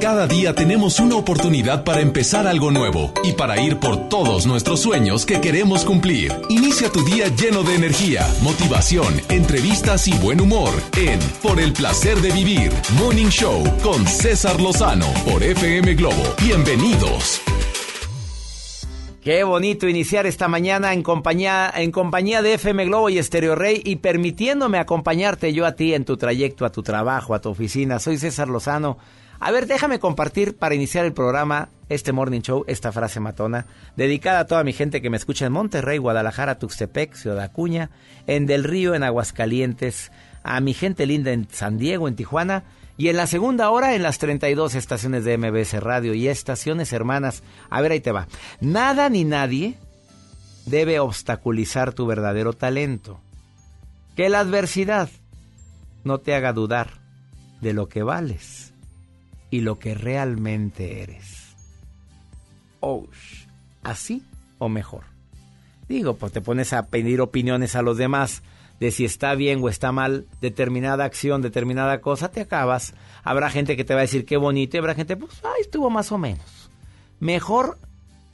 Cada día tenemos una oportunidad para empezar algo nuevo y para ir por todos nuestros sueños que queremos cumplir. Inicia tu día lleno de energía, motivación, entrevistas y buen humor en Por el placer de vivir, Morning Show con César Lozano por FM Globo. Bienvenidos. Qué bonito iniciar esta mañana en compañía, en compañía de FM Globo y Stereo Rey y permitiéndome acompañarte yo a ti en tu trayecto a tu trabajo, a tu oficina. Soy César Lozano. A ver, déjame compartir para iniciar el programa, este Morning Show, esta frase matona, dedicada a toda mi gente que me escucha en Monterrey, Guadalajara, Tuxtepec, Ciudad Acuña, en Del Río, en Aguascalientes, a mi gente linda en San Diego, en Tijuana, y en la segunda hora en las 32 estaciones de MBS Radio y estaciones hermanas. A ver, ahí te va. Nada ni nadie debe obstaculizar tu verdadero talento. Que la adversidad no te haga dudar de lo que vales y lo que realmente eres. Oh, ¿así o mejor? Digo, pues te pones a pedir opiniones a los demás de si está bien o está mal determinada acción, determinada cosa, te acabas. Habrá gente que te va a decir qué bonito y habrá gente, pues, ay, estuvo más o menos. Mejor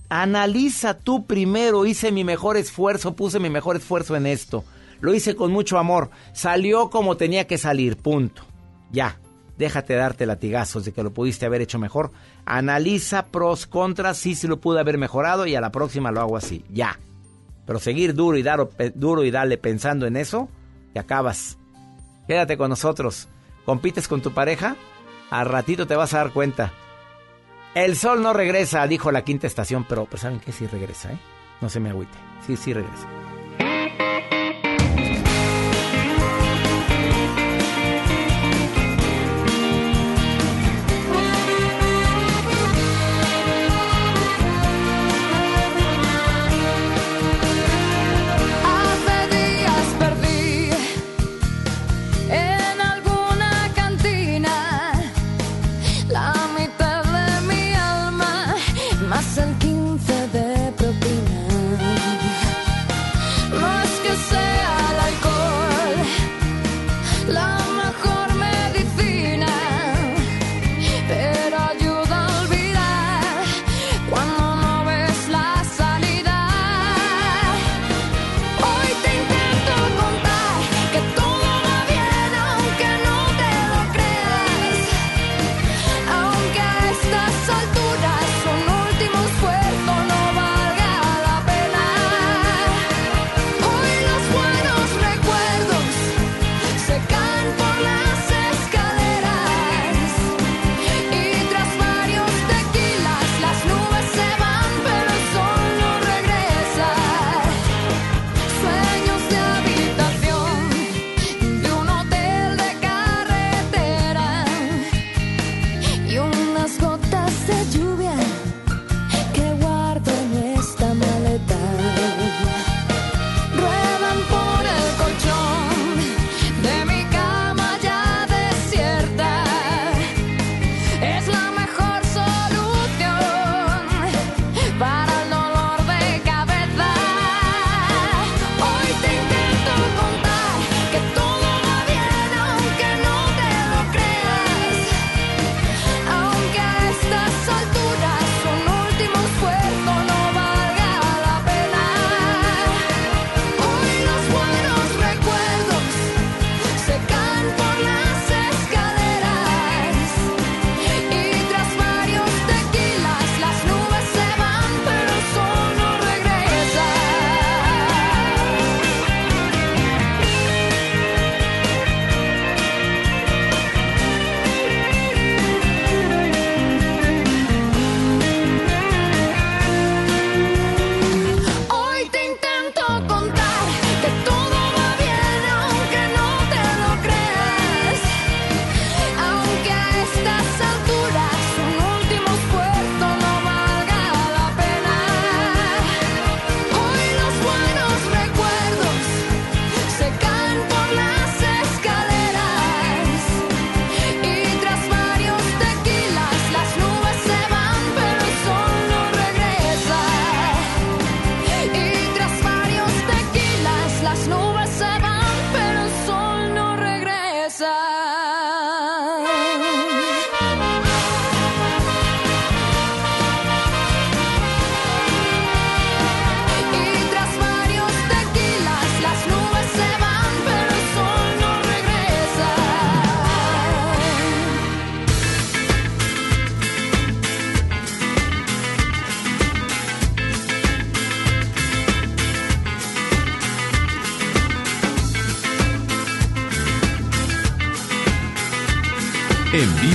analiza tú primero, hice mi mejor esfuerzo, puse mi mejor esfuerzo en esto. Lo hice con mucho amor, salió como tenía que salir, punto. Ya, déjate darte latigazos de que lo pudiste haber hecho mejor. Analiza pros, contras, sí, sí lo pude haber mejorado y a la próxima lo hago así, ya. Pero seguir duro y, dar, duro y darle pensando en eso, te acabas. Quédate con nosotros. ¿Compites con tu pareja? Al ratito te vas a dar cuenta. El sol no regresa, dijo la quinta estación, pero pues saben que sí regresa, ¿eh? No se me agüite. Sí, sí regresa.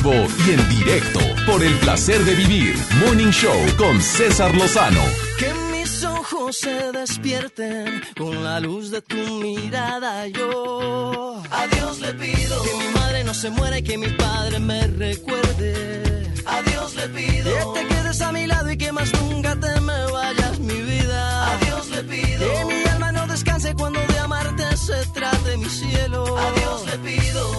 Vivo y en directo por el placer de vivir. Morning Show con César Lozano. Que mis ojos se despierten con la luz de tu mirada. Yo a Dios le pido que mi madre no se muera y que mi padre me recuerde. A Dios le pido que te quedes a mi lado y que más nunca te me vayas mi vida. A Dios le pido que mi alma no descanse cuando de amarte se trate mi cielo. A Dios le pido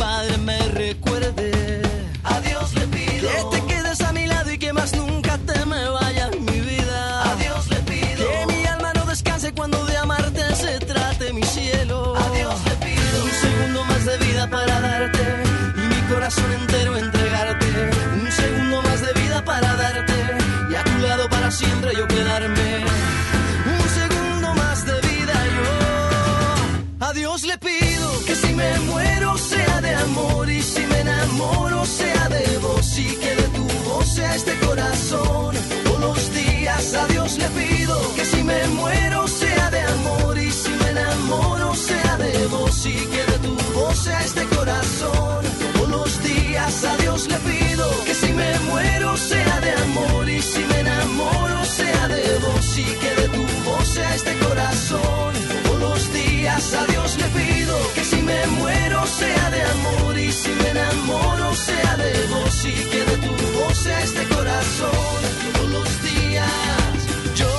y que de tu voz sea este corazón. Todos los días a Dios le pido que si me muero sea de amor y si me enamoro sea de vos y que de tu voz sea este corazón. Todos los días yo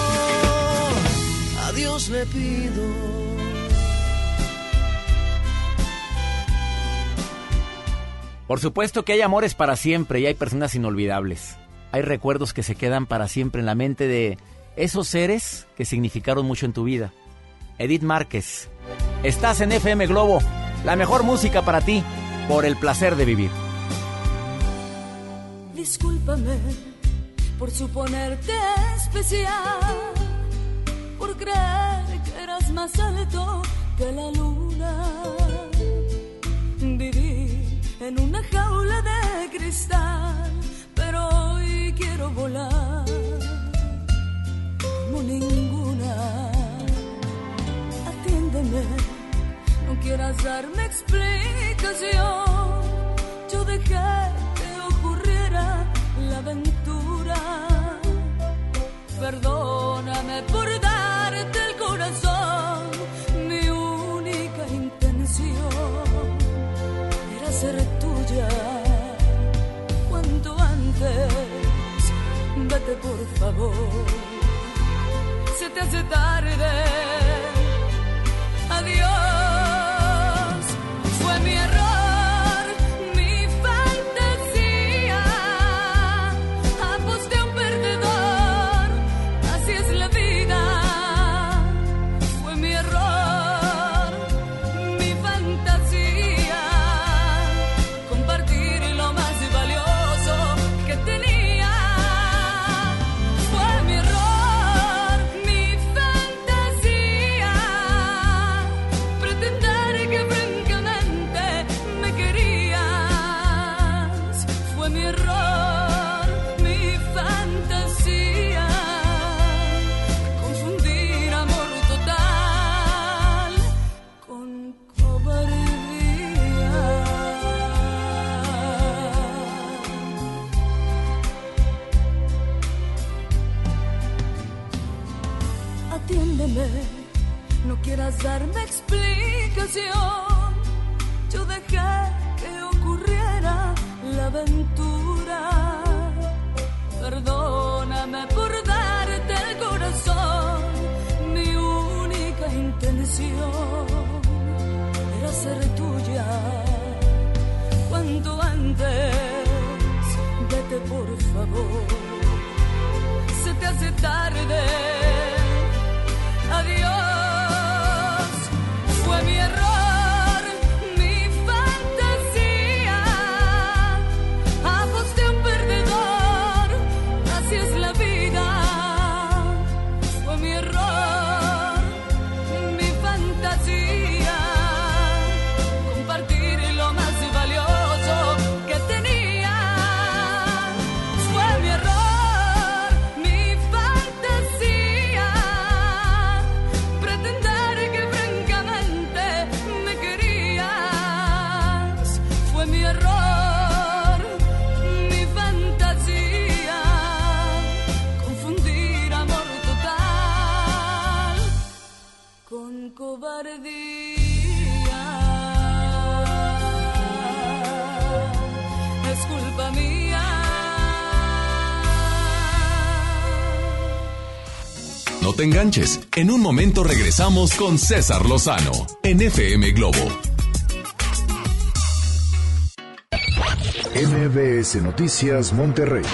a Dios le pido. Por supuesto que hay amores para siempre y hay personas inolvidables. Hay recuerdos que se quedan para siempre en la mente de esos seres que significaron mucho en tu vida. Edith Márquez, estás en FM Globo, la mejor música para ti, por el placer de vivir. Discúlpame por suponerte especial, por creer que eras más alto que la luna. Viví en una jaula de cristal, pero hoy quiero volar ninguna. Atiéndeme, no quieras darme explicación. Yo dejé que ocurriera la aventura. Perdóname por darte el corazón. Mi única intención era ser tuya. Cuanto antes, vete por favor. Se te hace tarde. Adiós. Yo dejé que ocurriera la aventura. Perdóname por darte el corazón. Mi única intención era ser tuya. Cuanto antes, vete por favor. Se te hace tarde. Adiós. No te enganches. En un momento regresamos con César Lozano en FM Globo. MBS Noticias Monterrey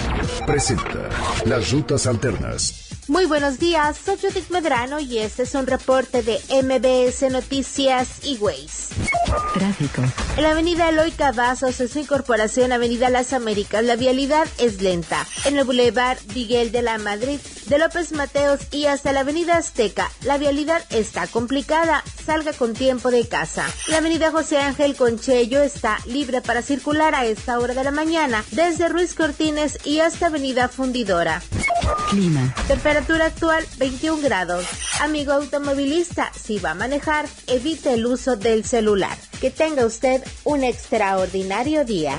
presenta Las Rutas Alternas. Muy buenos días, soy Judith Medrano y este es un reporte de MBS Noticias y Ways. Tráfico. En la avenida Eloy Cavazos, en su incorporación a Avenida Las Américas, la vialidad es lenta. En el Boulevard Miguel de la Madrid, de López Mateos y hasta la Avenida Azteca, la vialidad está complicada. Salga con tiempo de casa. La Avenida José Ángel Conchello está libre para circular a esta hora de la mañana, desde Ruiz Cortines y hasta Avenida Fundidora. Clima. Temperatura actual 21 grados. Amigo automovilista, si va a manejar, evite el uso del celular. Que tenga usted un extraordinario día.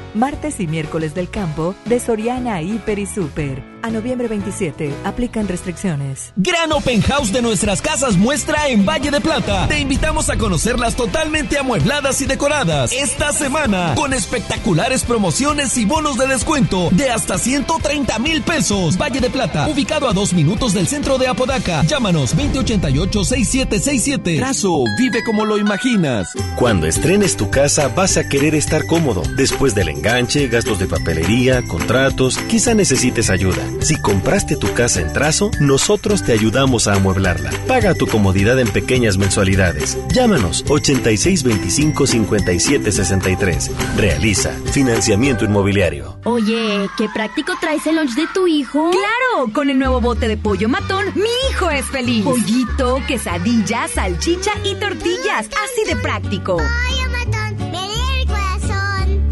Martes y miércoles del campo de Soriana Hiper y Super. A noviembre 27 aplican restricciones. Gran Open House de nuestras casas muestra en Valle de Plata. Te invitamos a conocerlas totalmente amuebladas y decoradas esta semana con espectaculares promociones y bonos de descuento de hasta 130 mil pesos. Valle de Plata, ubicado a dos minutos del centro de Apodaca. Llámanos 2088-6767. Trazo, vive como lo imaginas. Cuando estrenes tu casa vas a querer estar cómodo. Después del enganche, gastos de papelería, contratos, quizá necesites ayuda. Si compraste tu casa en trazo, nosotros te ayudamos a amueblarla. Paga tu comodidad en pequeñas mensualidades. Llámanos 8625-5763. Realiza financiamiento inmobiliario. Oye, qué práctico traes el lunch de tu hijo. Claro, con el nuevo bote de pollo matón, mi hijo es feliz. Pollito, quesadilla, salchicha y tortillas. Así de práctico.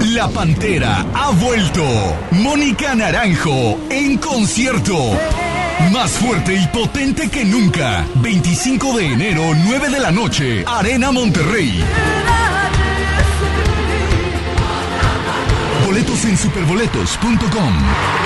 La Pantera ha vuelto. Mónica Naranjo en concierto. Más fuerte y potente que nunca. 25 de enero, 9 de la noche. Arena Monterrey. Boletos en superboletos.com.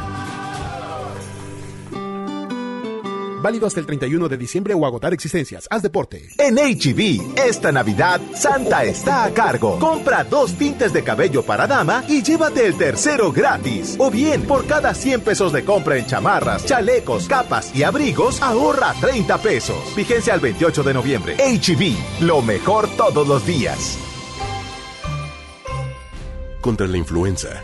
Válido hasta el 31 de diciembre o agotar existencias. Haz deporte. En HB, e esta Navidad, Santa está a cargo. Compra dos tintes de cabello para dama y llévate el tercero gratis. O bien, por cada 100 pesos de compra en chamarras, chalecos, capas y abrigos, ahorra 30 pesos. Vigencia al 28 de noviembre. HB, e lo mejor todos los días. Contra la influenza,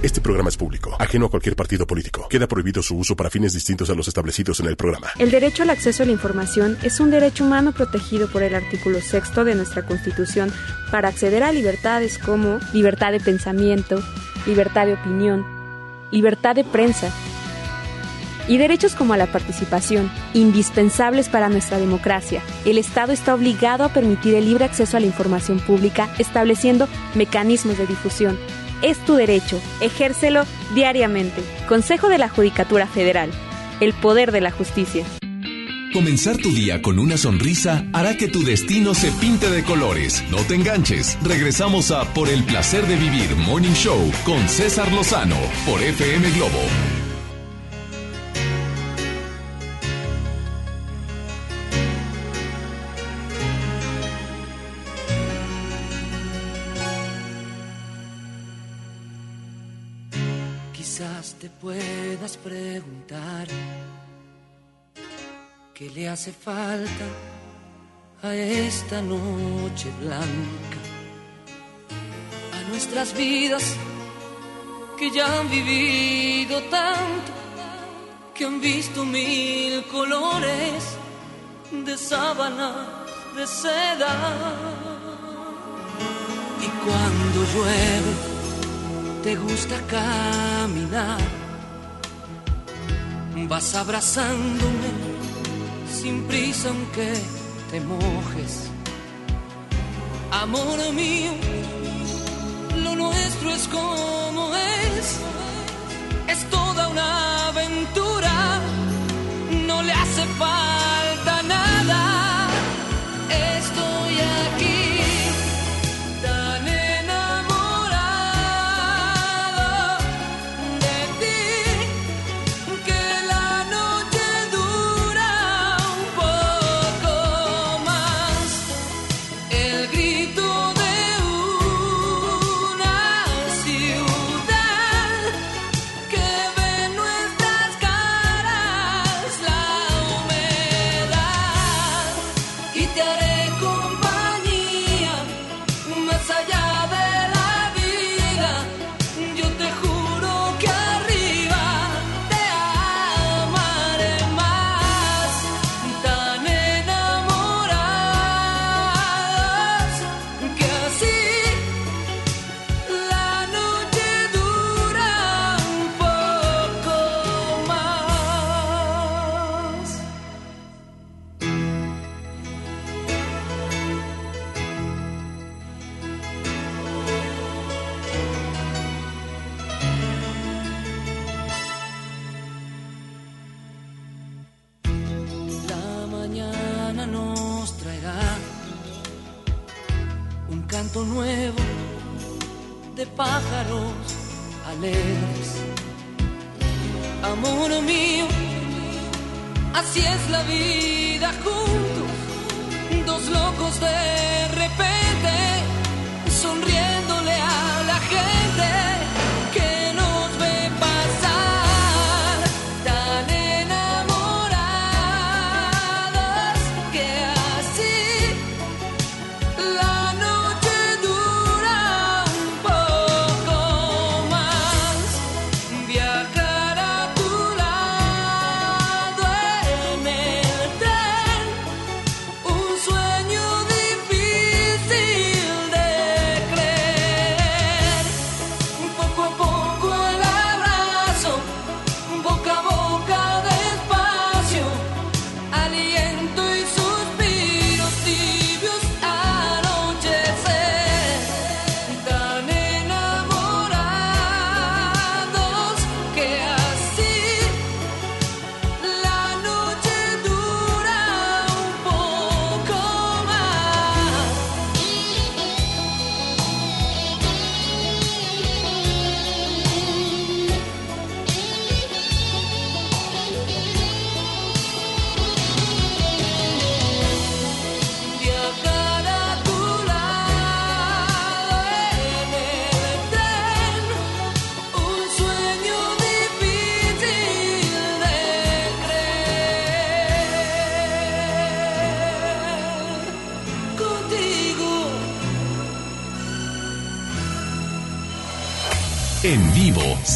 Este programa es público, ajeno a cualquier partido político. Queda prohibido su uso para fines distintos a los establecidos en el programa. El derecho al acceso a la información es un derecho humano protegido por el artículo sexto de nuestra Constitución para acceder a libertades como libertad de pensamiento, libertad de opinión, libertad de prensa y derechos como la participación, indispensables para nuestra democracia. El Estado está obligado a permitir el libre acceso a la información pública, estableciendo mecanismos de difusión es tu derecho. Ejércelo diariamente. Consejo de la Judicatura Federal. El poder de la justicia. Comenzar tu día con una sonrisa hará que tu destino se pinte de colores. No te enganches. Regresamos a Por el placer de vivir Morning Show con César Lozano por FM Globo te puedas preguntar qué le hace falta a esta noche blanca, a nuestras vidas que ya han vivido tanto, que han visto mil colores de sábanas de seda. Y cuando llueve, te gusta caminar, vas abrazándome sin prisa aunque te mojes. Amor mío, lo nuestro es como es, es toda una aventura, no le hace falta nada. En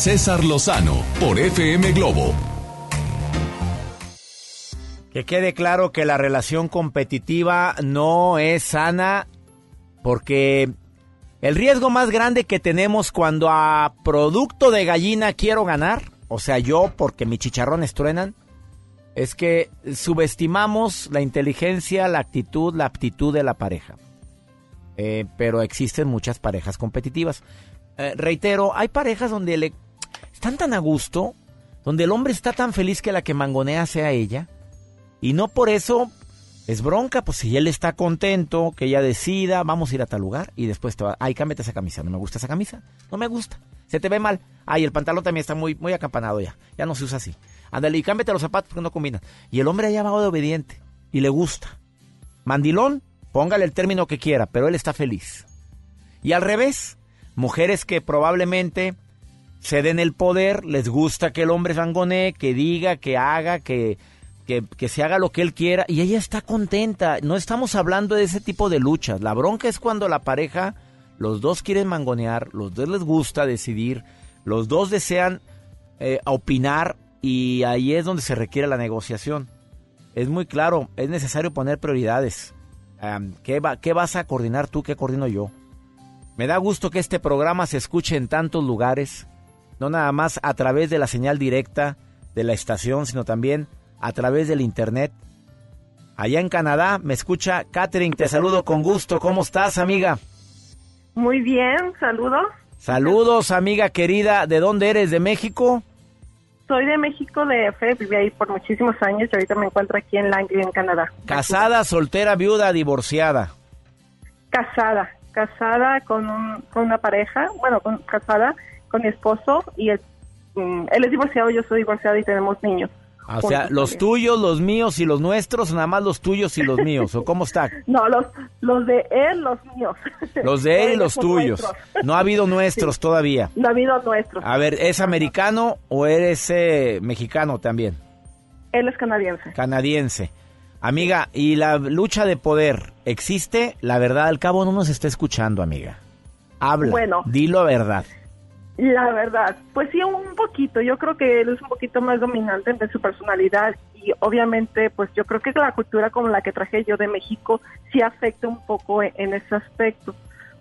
César Lozano por FM Globo. Que quede claro que la relación competitiva no es sana porque el riesgo más grande que tenemos cuando a producto de gallina quiero ganar, o sea, yo porque mis chicharrones truenan, es que subestimamos la inteligencia, la actitud, la aptitud de la pareja. Eh, pero existen muchas parejas competitivas. Eh, reitero, hay parejas donde le están tan a gusto, donde el hombre está tan feliz que la que mangonea sea ella, y no por eso es bronca, pues si él está contento, que ella decida, vamos a ir a tal lugar, y después te va, ay, cámbiate esa camisa, no me gusta esa camisa, no me gusta, se te ve mal, ay, el pantalón también está muy, muy acampanado ya, ya no se usa así, ándale, y cámbiate los zapatos porque no combinan, y el hombre allá va de obediente, y le gusta, mandilón, póngale el término que quiera, pero él está feliz, y al revés, mujeres que probablemente se den el poder, les gusta que el hombre sangonee, que diga, que haga, que que, se haga lo que él quiera y ella está contenta. No estamos hablando de ese tipo de luchas. La bronca es cuando la pareja, los dos quieren mangonear, los dos les gusta decidir, los dos desean eh, opinar y ahí es donde se requiere la negociación. Es muy claro, es necesario poner prioridades. ¿qué, va, ¿Qué vas a coordinar tú? ¿Qué coordino yo? Me da gusto que este programa se escuche en tantos lugares, no nada más a través de la señal directa de la estación, sino también a través del internet. Allá en Canadá me escucha Catherine, te saludo con gusto. ¿Cómo estás, amiga? Muy bien, saludos. Saludos, amiga querida. ¿De dónde eres? ¿De México? Soy de México, de F. Viví ahí por muchísimos años y ahorita me encuentro aquí en Langley, en Canadá. ¿Casada, soltera, viuda, divorciada? Casada, casada con, con una pareja, bueno, con, casada con mi esposo y mm, él es divorciado, yo soy divorciada y tenemos niños. Ah, o sea, los tuyos, los míos y los nuestros, nada más los tuyos y los míos, ¿o cómo está? No, los, los de él, los míos. Los de él y los tuyos. No ha habido nuestros todavía. No ha habido nuestros. A ver, ¿es americano o eres eh, mexicano también? Él es canadiense. Canadiense. Amiga, ¿y la lucha de poder existe? La verdad, al cabo no nos está escuchando, amiga. Habla, bueno, dilo a verdad. La verdad, pues sí, un poquito. Yo creo que él es un poquito más dominante en su personalidad y obviamente, pues yo creo que la cultura como la que traje yo de México sí afecta un poco e-, en, ese aspecto.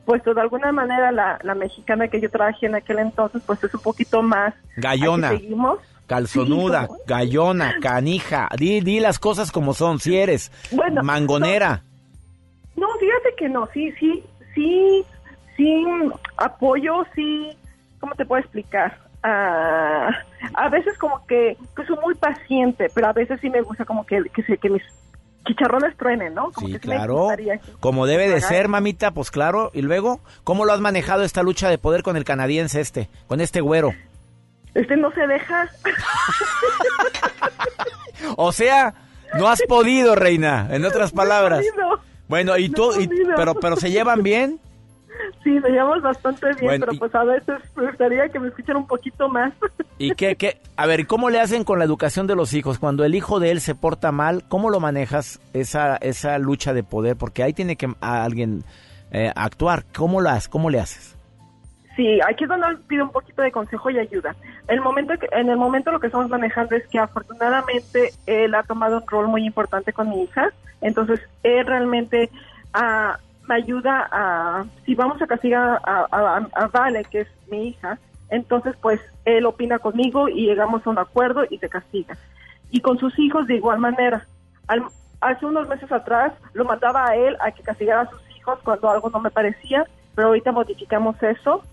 Pues de alguna manera la, mexicana que yo trabajé en aquel entonces, pues es un poquito más... Gallona. Calzonuda, gallona, canija. Di, di las cosas como son, si eres mangonera. No, no, fíjate que no, sí, sí, sí, sí, apoyo, sí ¿cómo te puedo explicar? Ah, a veces como que, soy muy paciente, pero a veces sí me gusta como que, que, que mis chicharrones truenen, ¿no? sí, claro. Como debe de ser, mamita, pues claro. Y luego, ¿cómo lo has manejado esta lucha de poder con el canadiense este, con este güero? Este no se deja. o sea, no has podido, reina, en otras palabras. bueno, y tú, pero, pero se llevan bien. Sí, me llevamos bastante bien, pero pues a veces me gustaría que me escuchen un poquito más. ¿Y qué, qué? A ver, ¿cómo le hacen con la educación de los hijos? Cuando el hijo de él se porta mal, ¿cómo lo manejas esa, esa lucha de poder? Porque ahí tiene que alguien eh, actuar. ¿Cómo, las, ¿Cómo le haces? Sí, aquí es donde pide un poquito de consejo y ayuda. El momento que, en el momento lo que estamos manejando es que afortunadamente él ha tomado un rol muy importante con mi hija, entonces él realmente ha ayuda a, si vamos a castigar a, Vale, que es mi hija, entonces pues él opina conmigo y llegamos a un acuerdo y te castiga. Y con sus hijos de igual manera. hace unos meses atrás lo mandaba a él a que castigara a sus hijos cuando algo no me parecía, pero ahorita modificamos eso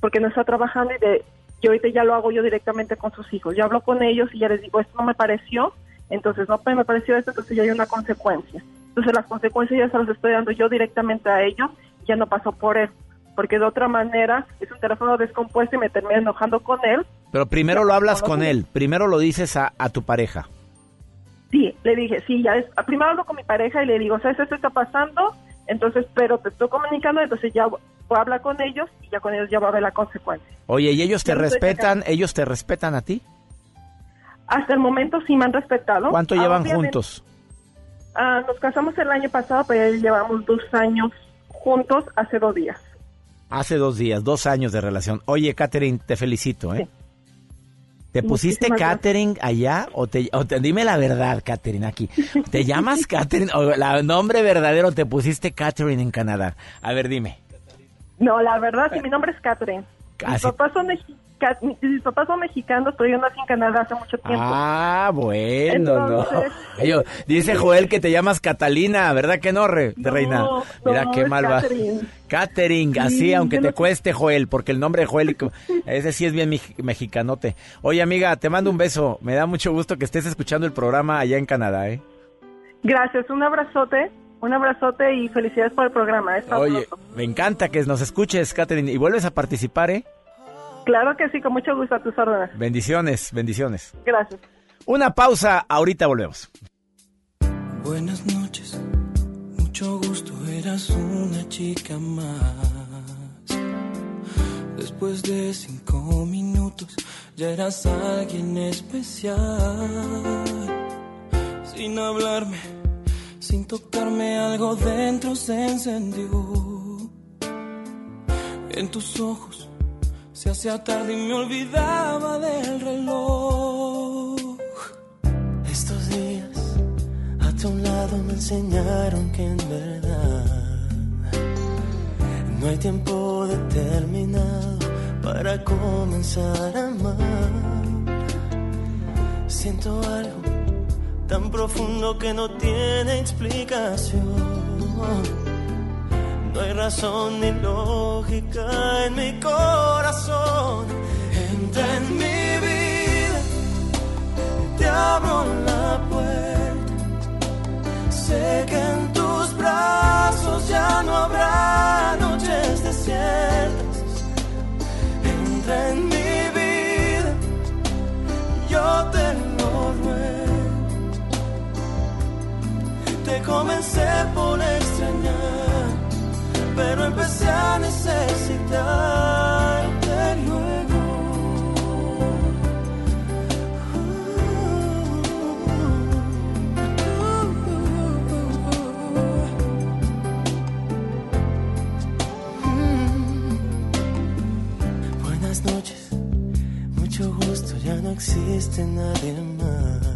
porque no está trabajando y de, yo ahorita ya lo hago yo directamente con sus hijos. Yo hablo con ellos y ya les digo, esto no me pareció, entonces no me pareció esto, entonces ya hay una consecuencia. Entonces las consecuencias ya se las estoy dando yo directamente a ellos, ya no pasó por él, porque de otra manera es un teléfono descompuesto y me terminé enojando con él. Pero primero lo hablas con él, primero lo dices a, tu pareja. Sí, le dije, sí, ya es, primero hablo con mi pareja y le digo, ¿sabes esto está pasando? Entonces, pero te estoy comunicando, entonces ya voy a hablar con ellos y ya con ellos ya va a ver la consecuencia. Oye, ¿y ellos te respetan? ¿Ellos te respetan a ti? Hasta el momento sí me han respetado. ¿Cuánto llevan juntos? Ah, nos casamos el año pasado, pero ya llevamos dos años juntos hace dos días. Hace dos días, dos años de relación. Oye, Catherine, te felicito, ¿eh? ¿Te pusiste Catherine allá o te, dime la verdad, Catherine, aquí? ¿Te llamas Catherine o el nombre verdadero te pusiste Catherine en Canadá? A ver, dime. No, la verdad, sí, mi nombre es Catherine. Mis papás son mis papás son mexicanos, pero yo nací en Canadá hace mucho tiempo. Ah, bueno, no. dice Joel que te llamas Catalina, ¿verdad que no, re, reina? Mira qué mal va. Catherine, así, aunque te cueste Joel, porque el nombre de Joel, ese sí es bien mexicanote. Oye, amiga, te mando un beso. Me da mucho gusto que estés escuchando el programa allá en Canadá, ¿eh? Gracias, un abrazote. Un abrazote y felicidades por el programa. Oye, me encanta que nos escuches, Catherine, y vuelves a participar, ¿eh? Claro que sí, con mucho gusto a tus órdenes. Bendiciones, bendiciones. Gracias. Una pausa, ahorita volvemos. Buenas noches, mucho gusto, eras una chica más. Después de cinco minutos, ya eras alguien especial. Sin hablarme, sin tocarme, algo dentro se encendió. En tus ojos se hacía tarde y me olvidaba del reloj. Estos días a tu lado me enseñaron que en verdad no hay tiempo determinado para comenzar a amar. Siento algo tan profundo que no tiene explicación no hay razón ni lógica en mi corazón. Entra en mi vida, te abro la puerta. Sé que en tus brazos ya no habrá noches desiertas. Entra en mi vida, yo te lo ruego. Te comencé por extrañar pero empecé a necesitarte luego. Buenas noches, mucho gusto, ya no existe nadie más.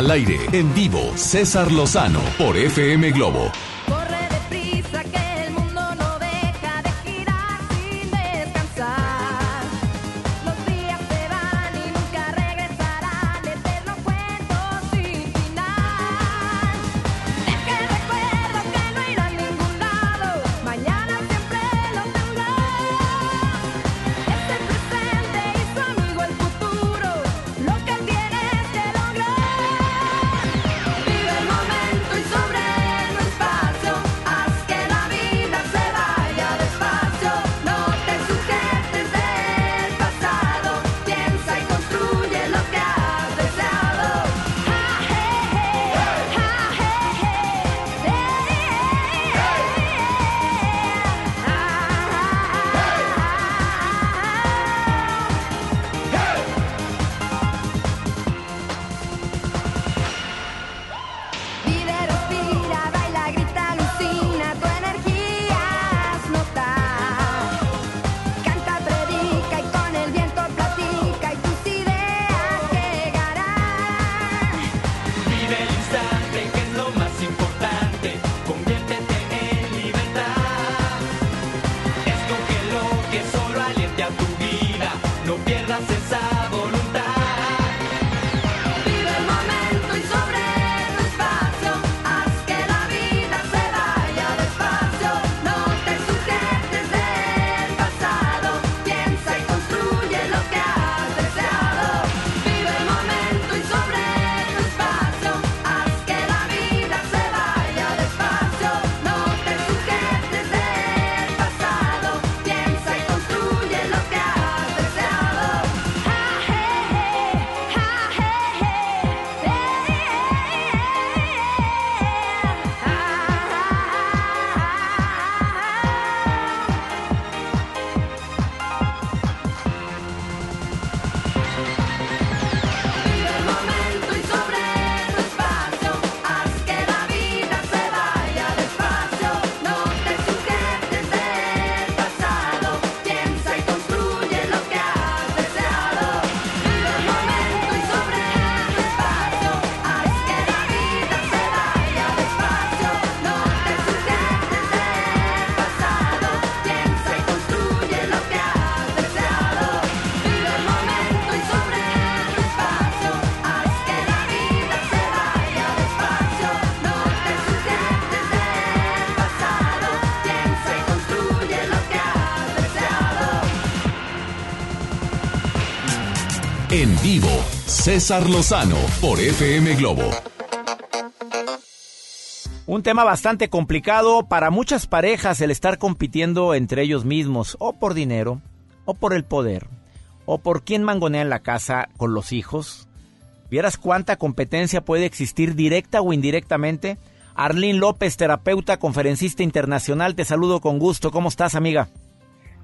Al aire, en vivo, César Lozano por FM Globo César Lozano por FM Globo. Un tema bastante complicado para muchas parejas el estar compitiendo entre ellos mismos, o por dinero, o por el poder, o por quién mangonea en la casa con los hijos. ¿Vieras cuánta competencia puede existir directa o indirectamente? Arlene López, terapeuta, conferencista internacional, te saludo con gusto. ¿Cómo estás, amiga?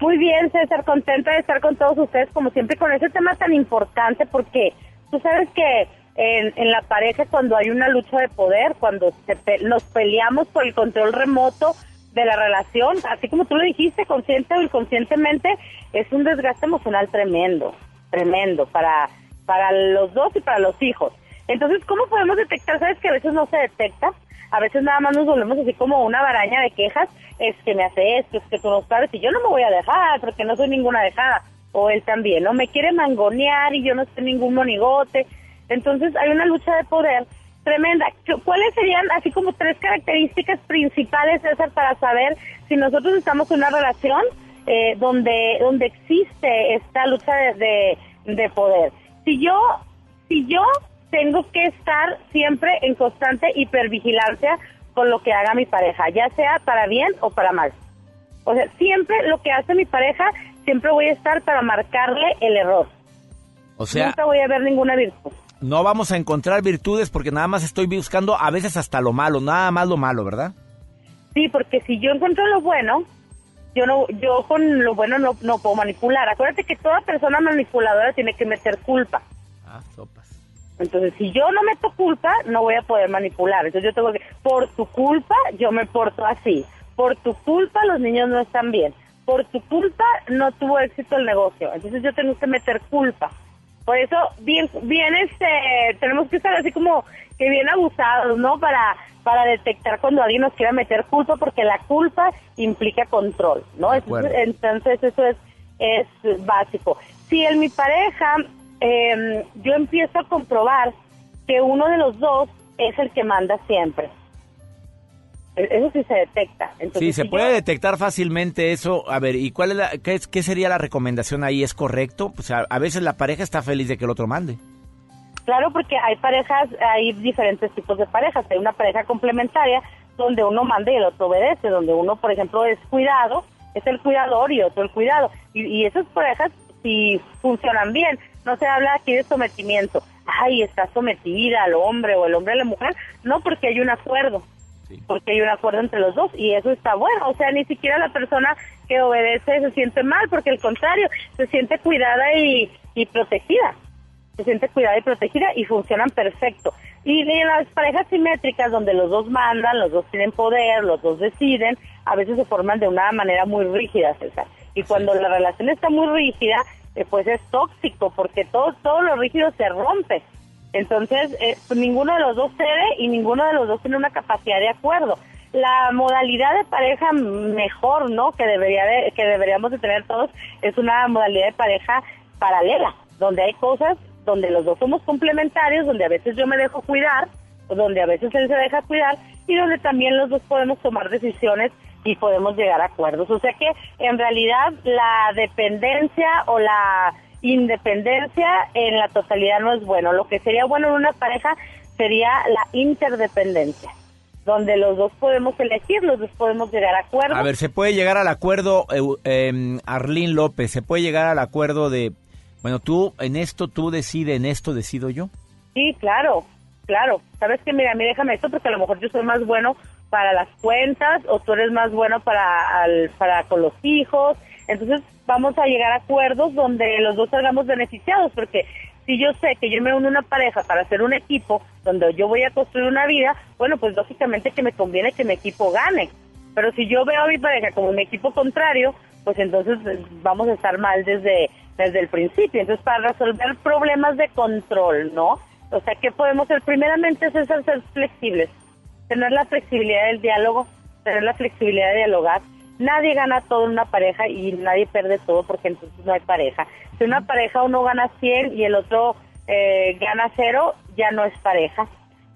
Muy bien, César, contenta de estar con todos ustedes, como siempre, con ese tema tan importante, porque tú sabes que en, la pareja cuando hay una lucha de poder, cuando nos peleamos por el control remoto de la relación, así como tú lo dijiste, consciente o inconscientemente, es un desgaste emocional tremendo, tremendo para, para los dos y para los hijos. Entonces, ¿cómo podemos detectar? Sabes que a veces no se detecta, a veces nada más nos volvemos así como una baraña de quejas, es que me hace esto, es que tú no sabes, y yo no me voy a dejar porque no soy ninguna dejada, o él también, ¿no? Me quiere mangonear y yo no soy ningún monigote. Entonces hay una lucha de poder tremenda. ¿Cuáles serían así como tres características principales, César, para saber si nosotros estamos en una relación eh, donde, donde existe esta lucha de, de poder? Si yo, si yo tengo que estar siempre en constante hipervigilancia con lo que haga mi pareja, ya sea para bien o para mal. O sea, siempre lo que hace mi pareja, siempre voy a estar para marcarle el error. O sea, nunca voy a ver ninguna virtud. No vamos a encontrar virtudes porque nada más estoy buscando a veces hasta lo malo, nada más lo malo, ¿verdad? Sí, porque si yo encuentro lo bueno, yo no, yo con lo bueno no, no puedo manipular. Acuérdate que toda persona manipuladora tiene que meter culpa. Ah, sopas. Entonces, si yo no meto culpa, no voy a poder manipular. Entonces, yo tengo que, por tu culpa, yo me porto así. Por tu culpa, los niños no están bien. Por tu culpa, no tuvo éxito el negocio. Entonces, yo tengo que meter culpa. Por eso, bien, bien, este, tenemos que estar así como que bien abusados, ¿no? Para, para detectar cuando alguien nos quiera meter culpa, porque la culpa implica control, ¿no? Entonces, eso es, es básico. Si en mi pareja eh, yo empiezo a comprobar que uno de los dos es el que manda siempre, eso sí se detecta. sí, se puede detectar fácilmente eso. A ver, ¿y cuál es la, qué, qué, sería la recomendación ahí? ¿Es correcto? Pues a, a, veces la pareja está feliz de que el otro mande. Claro, porque hay parejas, hay diferentes tipos de parejas. Hay una pareja complementaria donde uno manda y el otro obedece, donde uno, por ejemplo, es cuidado, es el cuidador y otro el cuidado. Y, y esas parejas, si funcionan bien, no se habla aquí de sometimiento. Ay, está sometida al hombre o el hombre a la mujer. No, porque hay un acuerdo porque hay un acuerdo entre los dos y eso está bueno. O sea, ni siquiera la persona que obedece se siente mal, porque al contrario, se siente cuidada y, y protegida. Se siente cuidada y protegida y funcionan perfecto. Y en las parejas simétricas, donde los dos mandan, los dos tienen poder, los dos deciden, a veces se forman de una manera muy rígida, César. Y cuando la relación está muy rígida, pues es tóxico, porque todo, todo lo rígido se rompe. Entonces, eh, pues, ninguno de los dos cede y ninguno de los dos tiene una capacidad de acuerdo. La modalidad de pareja mejor, ¿no? Que debería de, que deberíamos de tener todos es una modalidad de pareja paralela, donde hay cosas donde los dos somos complementarios, donde a veces yo me dejo cuidar, donde a veces él se deja cuidar y donde también los dos podemos tomar decisiones y podemos llegar a acuerdos. O sea que en realidad la dependencia o la independencia en la totalidad no es bueno. Lo que sería bueno en una pareja sería la interdependencia, donde los dos podemos elegir, los dos podemos llegar a acuerdo. A ver, se puede llegar al acuerdo, eh, Arlín López, se puede llegar al acuerdo de, bueno, tú en esto, tú decides, en esto decido yo. Sí, claro, claro. Sabes que, mira, mí déjame esto porque a lo mejor yo soy más bueno para las cuentas o tú eres más bueno para, al, para con los hijos. Entonces, vamos a llegar a acuerdos donde los dos salgamos beneficiados, porque si yo sé que yo me uno a una pareja para hacer un equipo donde yo voy a construir una vida, bueno, pues lógicamente que me conviene que mi equipo gane. Pero si yo veo a mi pareja como mi equipo contrario, pues entonces eh, vamos a estar mal desde, desde el principio. Entonces, para resolver problemas de control, ¿no? O sea, ¿qué podemos hacer? Primeramente es ser flexibles, tener la flexibilidad del diálogo, tener la flexibilidad de dialogar, nadie gana todo en una pareja y nadie pierde todo porque entonces no hay pareja. Si una pareja uno gana 100 y el otro eh, gana cero, ya no es pareja.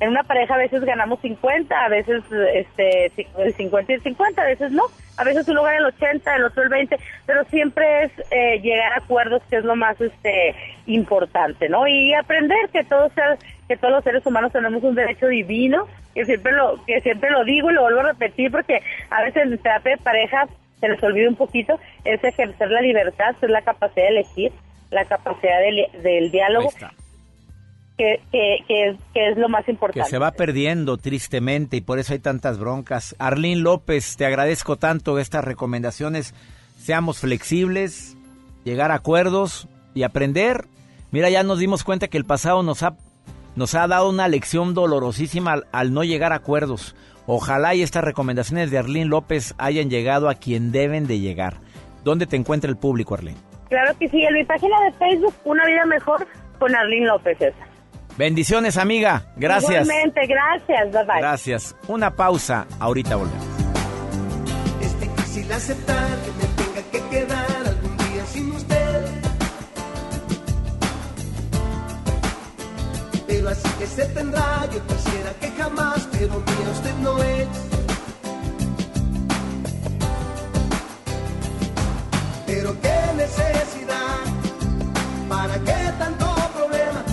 En una pareja a veces ganamos 50, a veces este el 50 y el 50, a veces no. A veces uno gana el 80, el otro el 20, pero siempre es eh, llegar a acuerdos que es lo más este importante, ¿no? Y aprender que todos que todos los seres humanos tenemos un derecho divino que siempre lo que siempre lo digo y lo vuelvo a repetir porque a veces en terapia de pareja se les olvida un poquito es ejercer la libertad, es la capacidad de elegir, la capacidad del diálogo. Que, que, que, es lo más importante. Que se va perdiendo tristemente y por eso hay tantas broncas. Arlín López, te agradezco tanto estas recomendaciones. Seamos flexibles, llegar a acuerdos y aprender. Mira, ya nos dimos cuenta que el pasado nos ha nos ha dado una lección dolorosísima al, no llegar a acuerdos. Ojalá y estas recomendaciones de Arlín López hayan llegado a quien deben de llegar. ¿Dónde te encuentra el público, Arlín? Claro que sí, en mi página de Facebook, Una Vida Mejor con Arlín López. Bendiciones, amiga. Gracias. Igualmente, gracias. Bye bye. Gracias. Una pausa. Ahorita volvemos. Es difícil aceptar que me tenga que quedar así que se tendrá. Yo quisiera que jamás, pero mía usted no es. Pero qué necesidad, para qué tanto problema.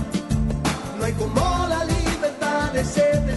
No hay como la libertad de ser,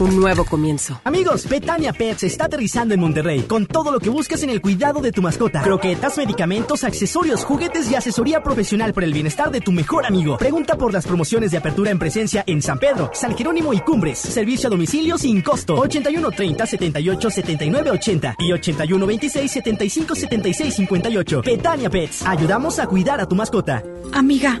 un nuevo comienzo. Amigos, Betania Pets está aterrizando en Monterrey con todo lo que buscas en el cuidado de tu mascota. Croquetas, medicamentos, accesorios, juguetes y asesoría profesional para el bienestar de tu mejor amigo. Pregunta por las promociones de apertura en presencia en San Pedro, San Jerónimo y Cumbres. Servicio a domicilio sin costo. 81 30 78 79 80 y 81 26 75 76 58. Betania Pets, ayudamos a cuidar a tu mascota. Amiga.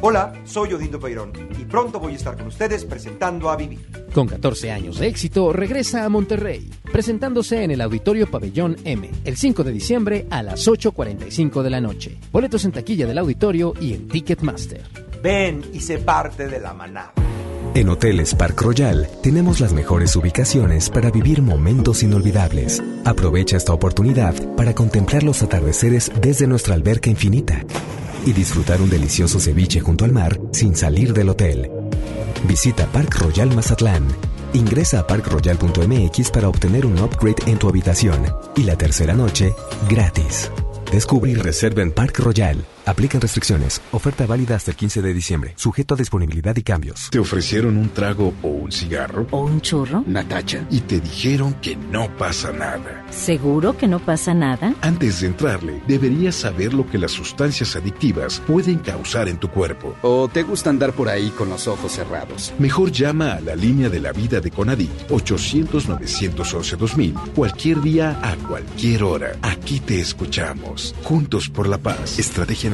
Hola, soy Odindo Peirón y pronto voy a estar con ustedes presentando a Vivir. Con 14 años de éxito, regresa a Monterrey, presentándose en el Auditorio Pabellón M, el 5 de diciembre a las 8.45 de la noche. Boletos en taquilla del auditorio y en Ticketmaster. Ven y sé parte de la manada. En Hoteles Park Royal tenemos las mejores ubicaciones para vivir momentos inolvidables. Aprovecha esta oportunidad para contemplar los atardeceres desde nuestra alberca infinita y disfrutar un delicioso ceviche junto al mar sin salir del hotel. Visita Park Royal Mazatlán. Ingresa a parkroyal.mx para obtener un upgrade en tu habitación y la tercera noche gratis. Descubre y reserva en Park Royal. Aplican restricciones. Oferta válida hasta el 15 de diciembre. Sujeto a disponibilidad y cambios. ¿Te ofrecieron un trago o un cigarro? ¿O un churro? Natacha. Y te dijeron que no pasa nada. ¿Seguro que no pasa nada? Antes de entrarle, deberías saber lo que las sustancias adictivas pueden causar en tu cuerpo. ¿O te gusta andar por ahí con los ojos cerrados? Mejor llama a la línea de la vida de Conadic 800-911-2000 cualquier día a cualquier hora. Aquí te escuchamos. Juntos por la paz. Estrategia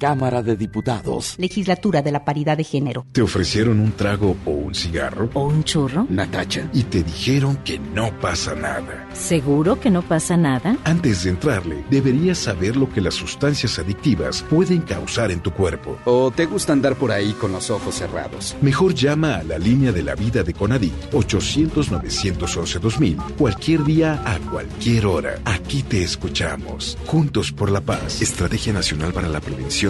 Cámara de Diputados. Legislatura de la Paridad de Género. ¿Te ofrecieron un trago o un cigarro? ¿O un churro? Natacha. Y te dijeron que no pasa nada. ¿Seguro que no pasa nada? Antes de entrarle, deberías saber lo que las sustancias adictivas pueden causar en tu cuerpo. ¿O te gusta andar por ahí con los ojos cerrados? Mejor llama a la línea de la vida de Conadic 800-911-2000 cualquier día a cualquier hora. Aquí te escuchamos. Juntos por la paz. Estrategia Nacional para la Prevención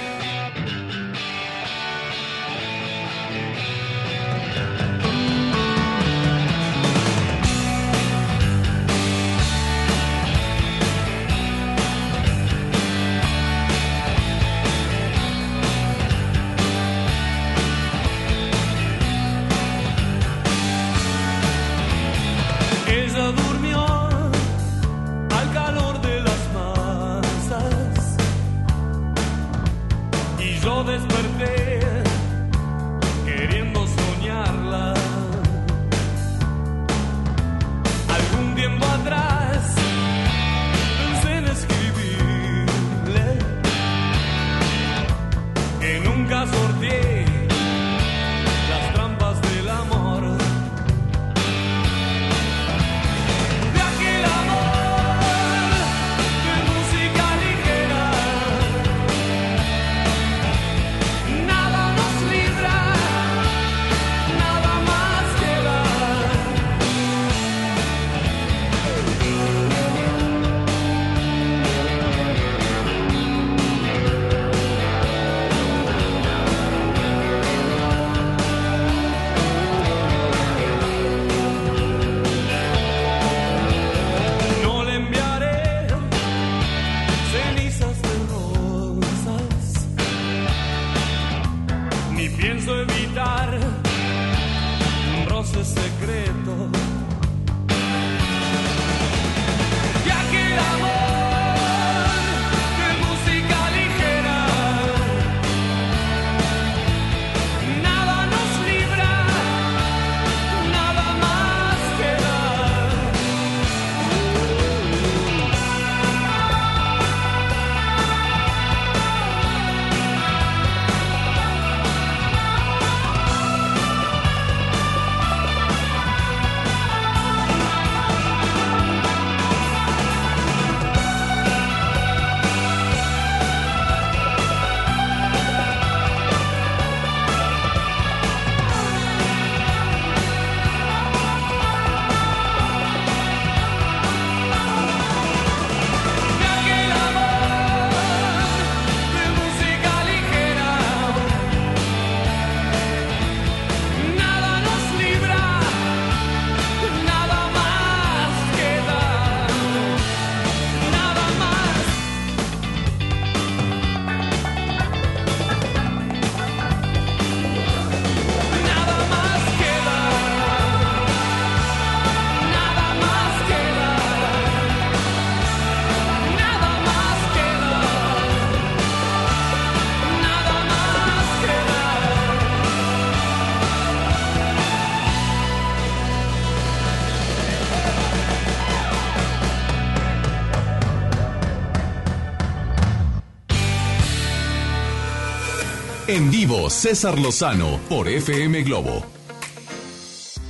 En vivo, César Lozano por FM Globo.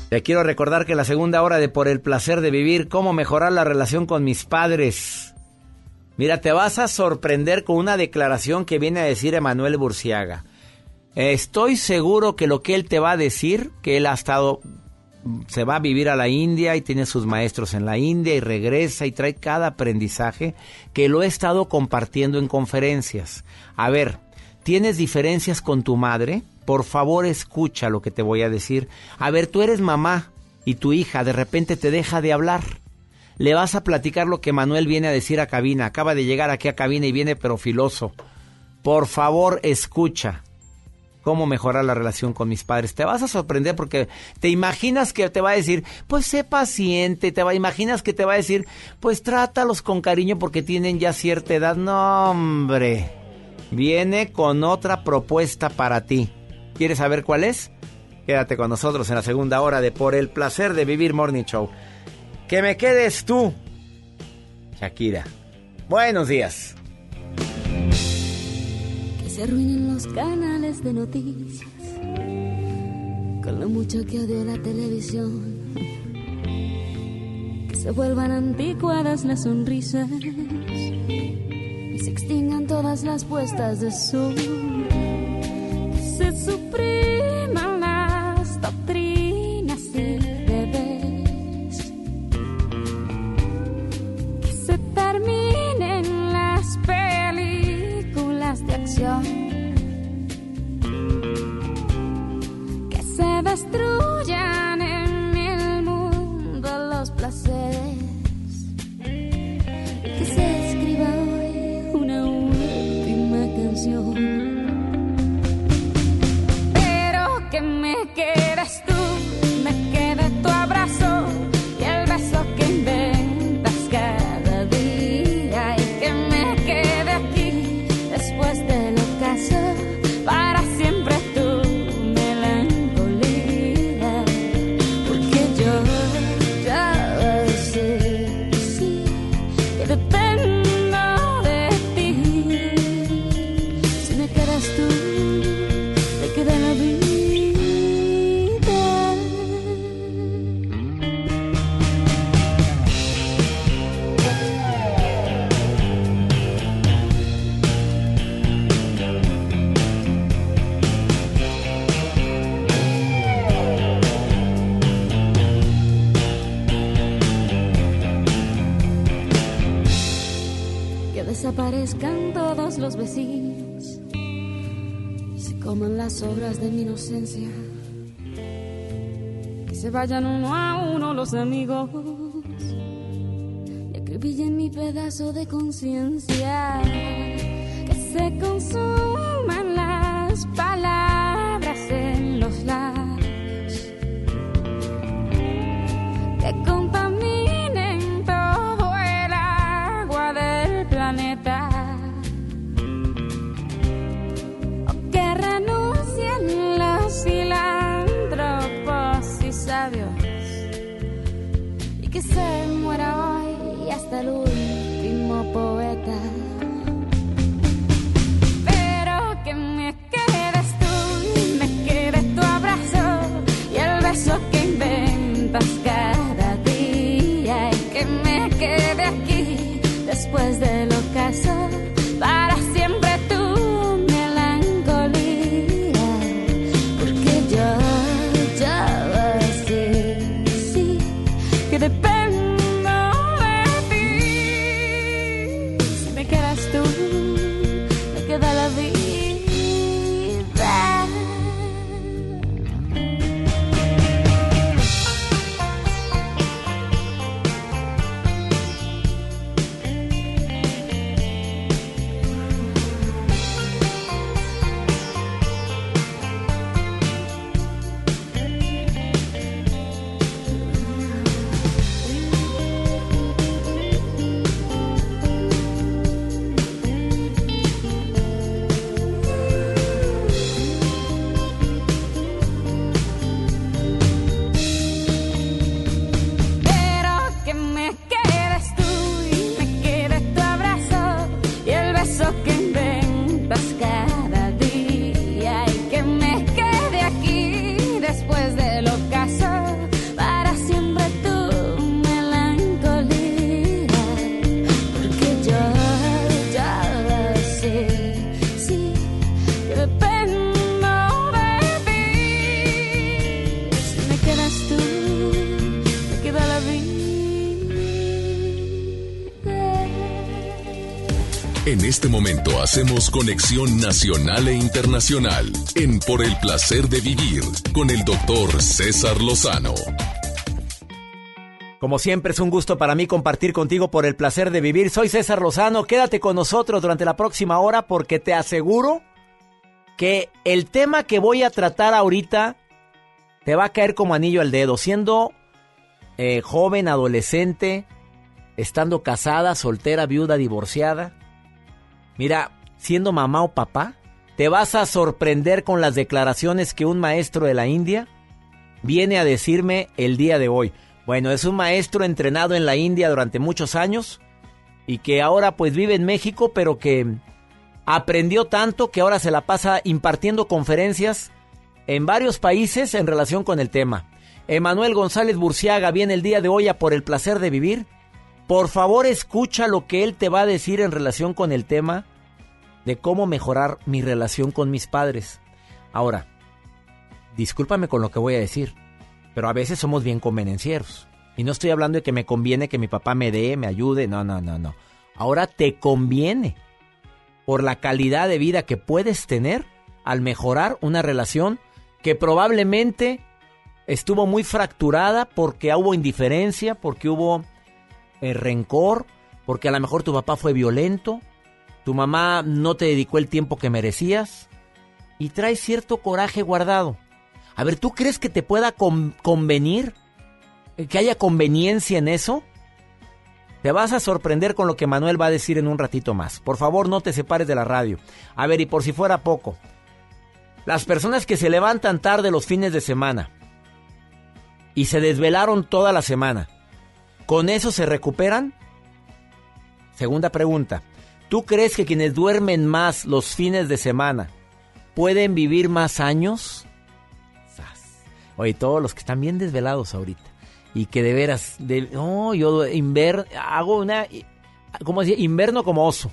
Te quiero recordar que la segunda hora de Por el placer de vivir, cómo mejorar la relación con mis padres. Mira, te vas a sorprender con una declaración que viene a decir Emanuel Burciaga. Estoy seguro que lo que él te va a decir, que él ha estado, se va a vivir a la India y tiene sus maestros en la India y regresa y trae cada aprendizaje que lo he estado compartiendo en conferencias. A ver, ¿tienes diferencias con tu madre? Por favor, escucha lo que te voy a decir. A ver, tú eres mamá y tu hija de repente te deja de hablar. Le vas a platicar lo que Manuel viene a decir a cabina. Acaba de llegar aquí a cabina y viene pero filoso. Por favor, escucha cómo mejorar la relación con mis padres. Te vas a sorprender porque te imaginas que te va a decir, pues sé paciente, te imaginas que te va a decir, pues trátalos con cariño porque tienen ya cierta edad. No, hombre. Viene con otra propuesta para ti. ¿Quieres saber cuál es? Quédate con nosotros en la segunda hora de Por el placer de vivir Morning Show. Que me quedes tú, Shakira. Buenos días. Que se arruinen los canales de noticias. Con lo mucho que odio la televisión. Que se vuelvan anticuadas las sonrisas. Se extingan todas las puestas de sol. Que se supriman las doctrinas y deberes. Que se terminen las películas de acción. Que se destruyan Pero que me quedes obras de mi inocencia. Que se vayan uno a uno los amigos y acribillen mi pedazo de conciencia. Que se consuman En este momento hacemos conexión nacional e internacional en Por el placer de vivir con el doctor César Lozano. Como siempre es un gusto para mí compartir contigo por el placer de vivir. Soy César Lozano. Quédate con nosotros durante la próxima hora porque te aseguro que el tema que voy a tratar ahorita te va a caer como anillo al dedo. Siendo eh, joven, adolescente, estando casada, soltera, viuda, divorciada. Mira, siendo mamá o papá, te vas a sorprender con las declaraciones que un maestro de la India viene a decirme el día de hoy. Bueno, es un maestro entrenado en la India durante muchos años y que ahora pues vive en México, pero que aprendió tanto que ahora se la pasa impartiendo conferencias en varios países en relación con el tema. Emanuel González Burciaga viene el día de hoy a por el placer de vivir. Por favor, escucha lo que él te va a decir en relación con el tema de cómo mejorar mi relación con mis padres. Ahora, discúlpame con lo que voy a decir, pero a veces somos bien convenencieros. Y no estoy hablando de que me conviene que mi papá me dé, me ayude, no, no, no, no. Ahora te conviene por la calidad de vida que puedes tener al mejorar una relación que probablemente estuvo muy fracturada porque hubo indiferencia, porque hubo eh, rencor, porque a lo mejor tu papá fue violento, tu mamá no te dedicó el tiempo que merecías y traes cierto coraje guardado. A ver, ¿tú crees que te pueda con- convenir? ¿Eh, ¿Que haya conveniencia en eso? Te vas a sorprender con lo que Manuel va a decir en un ratito más. Por favor, no te separes de la radio. A ver, y por si fuera poco, las personas que se levantan tarde los fines de semana y se desvelaron toda la semana, ¿con eso se recuperan? Segunda pregunta. ¿Tú crees que quienes duermen más los fines de semana pueden vivir más años? Oye, todos los que están bien desvelados ahorita y que de veras, de, no, yo inver, hago una, ¿cómo decía? Inverno como oso.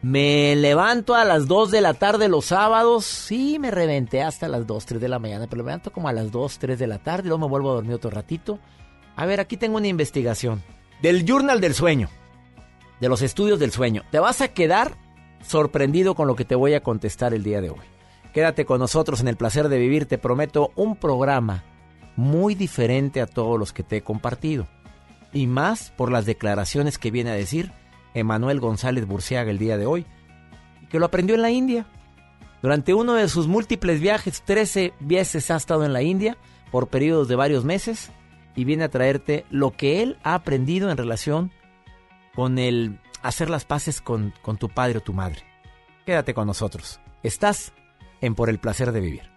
Me levanto a las 2 de la tarde los sábados, sí, me reventé hasta las 2, 3 de la mañana, pero me levanto como a las 2, 3 de la tarde, y luego me vuelvo a dormir otro ratito. A ver, aquí tengo una investigación del Journal del Sueño, de los estudios del sueño. Te vas a quedar sorprendido con lo que te voy a contestar el día de hoy. Quédate con nosotros en el placer de vivir, te prometo un programa muy diferente a todos los que te he compartido. Y más por las declaraciones que viene a decir Emanuel González Burciaga el día de hoy, que lo aprendió en la India. Durante uno de sus múltiples viajes, 13 veces ha estado en la India por periodos de varios meses y viene a traerte lo que él ha aprendido en relación con el hacer las paces con, con tu padre o tu madre. Quédate con nosotros. Estás en Por el Placer de Vivir.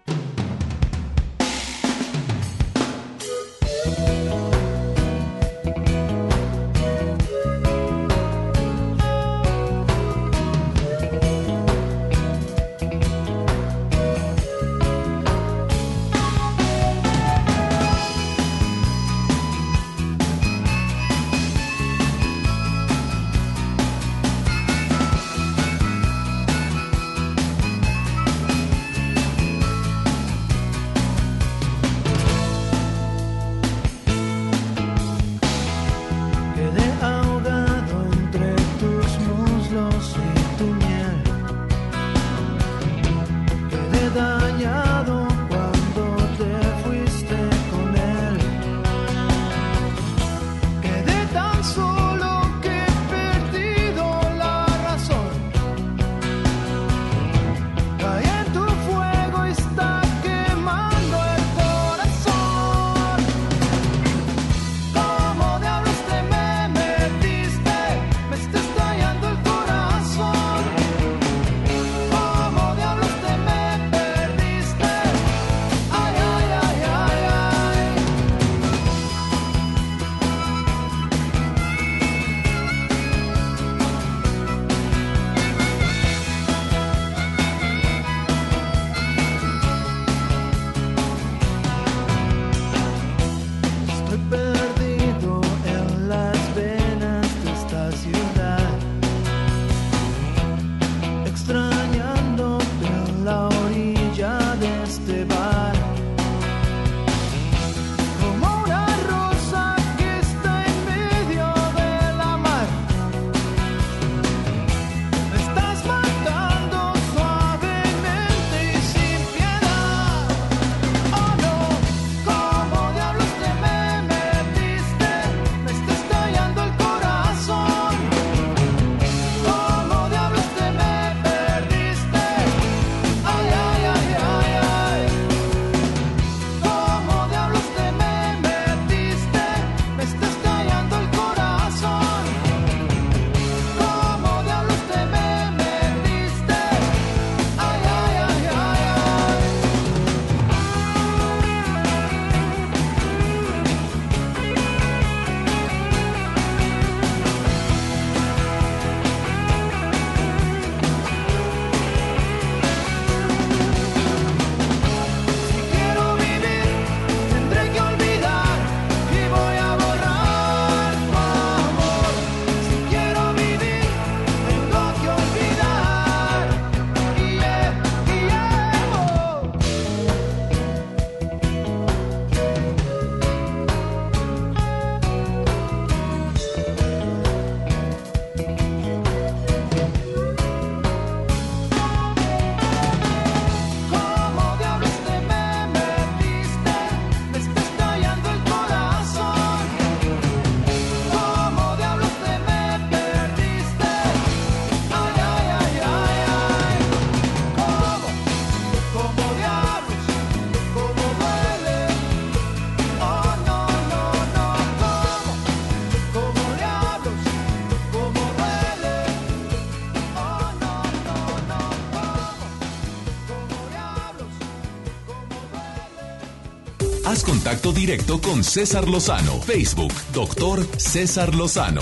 Directo con César Lozano. Facebook, doctor César Lozano.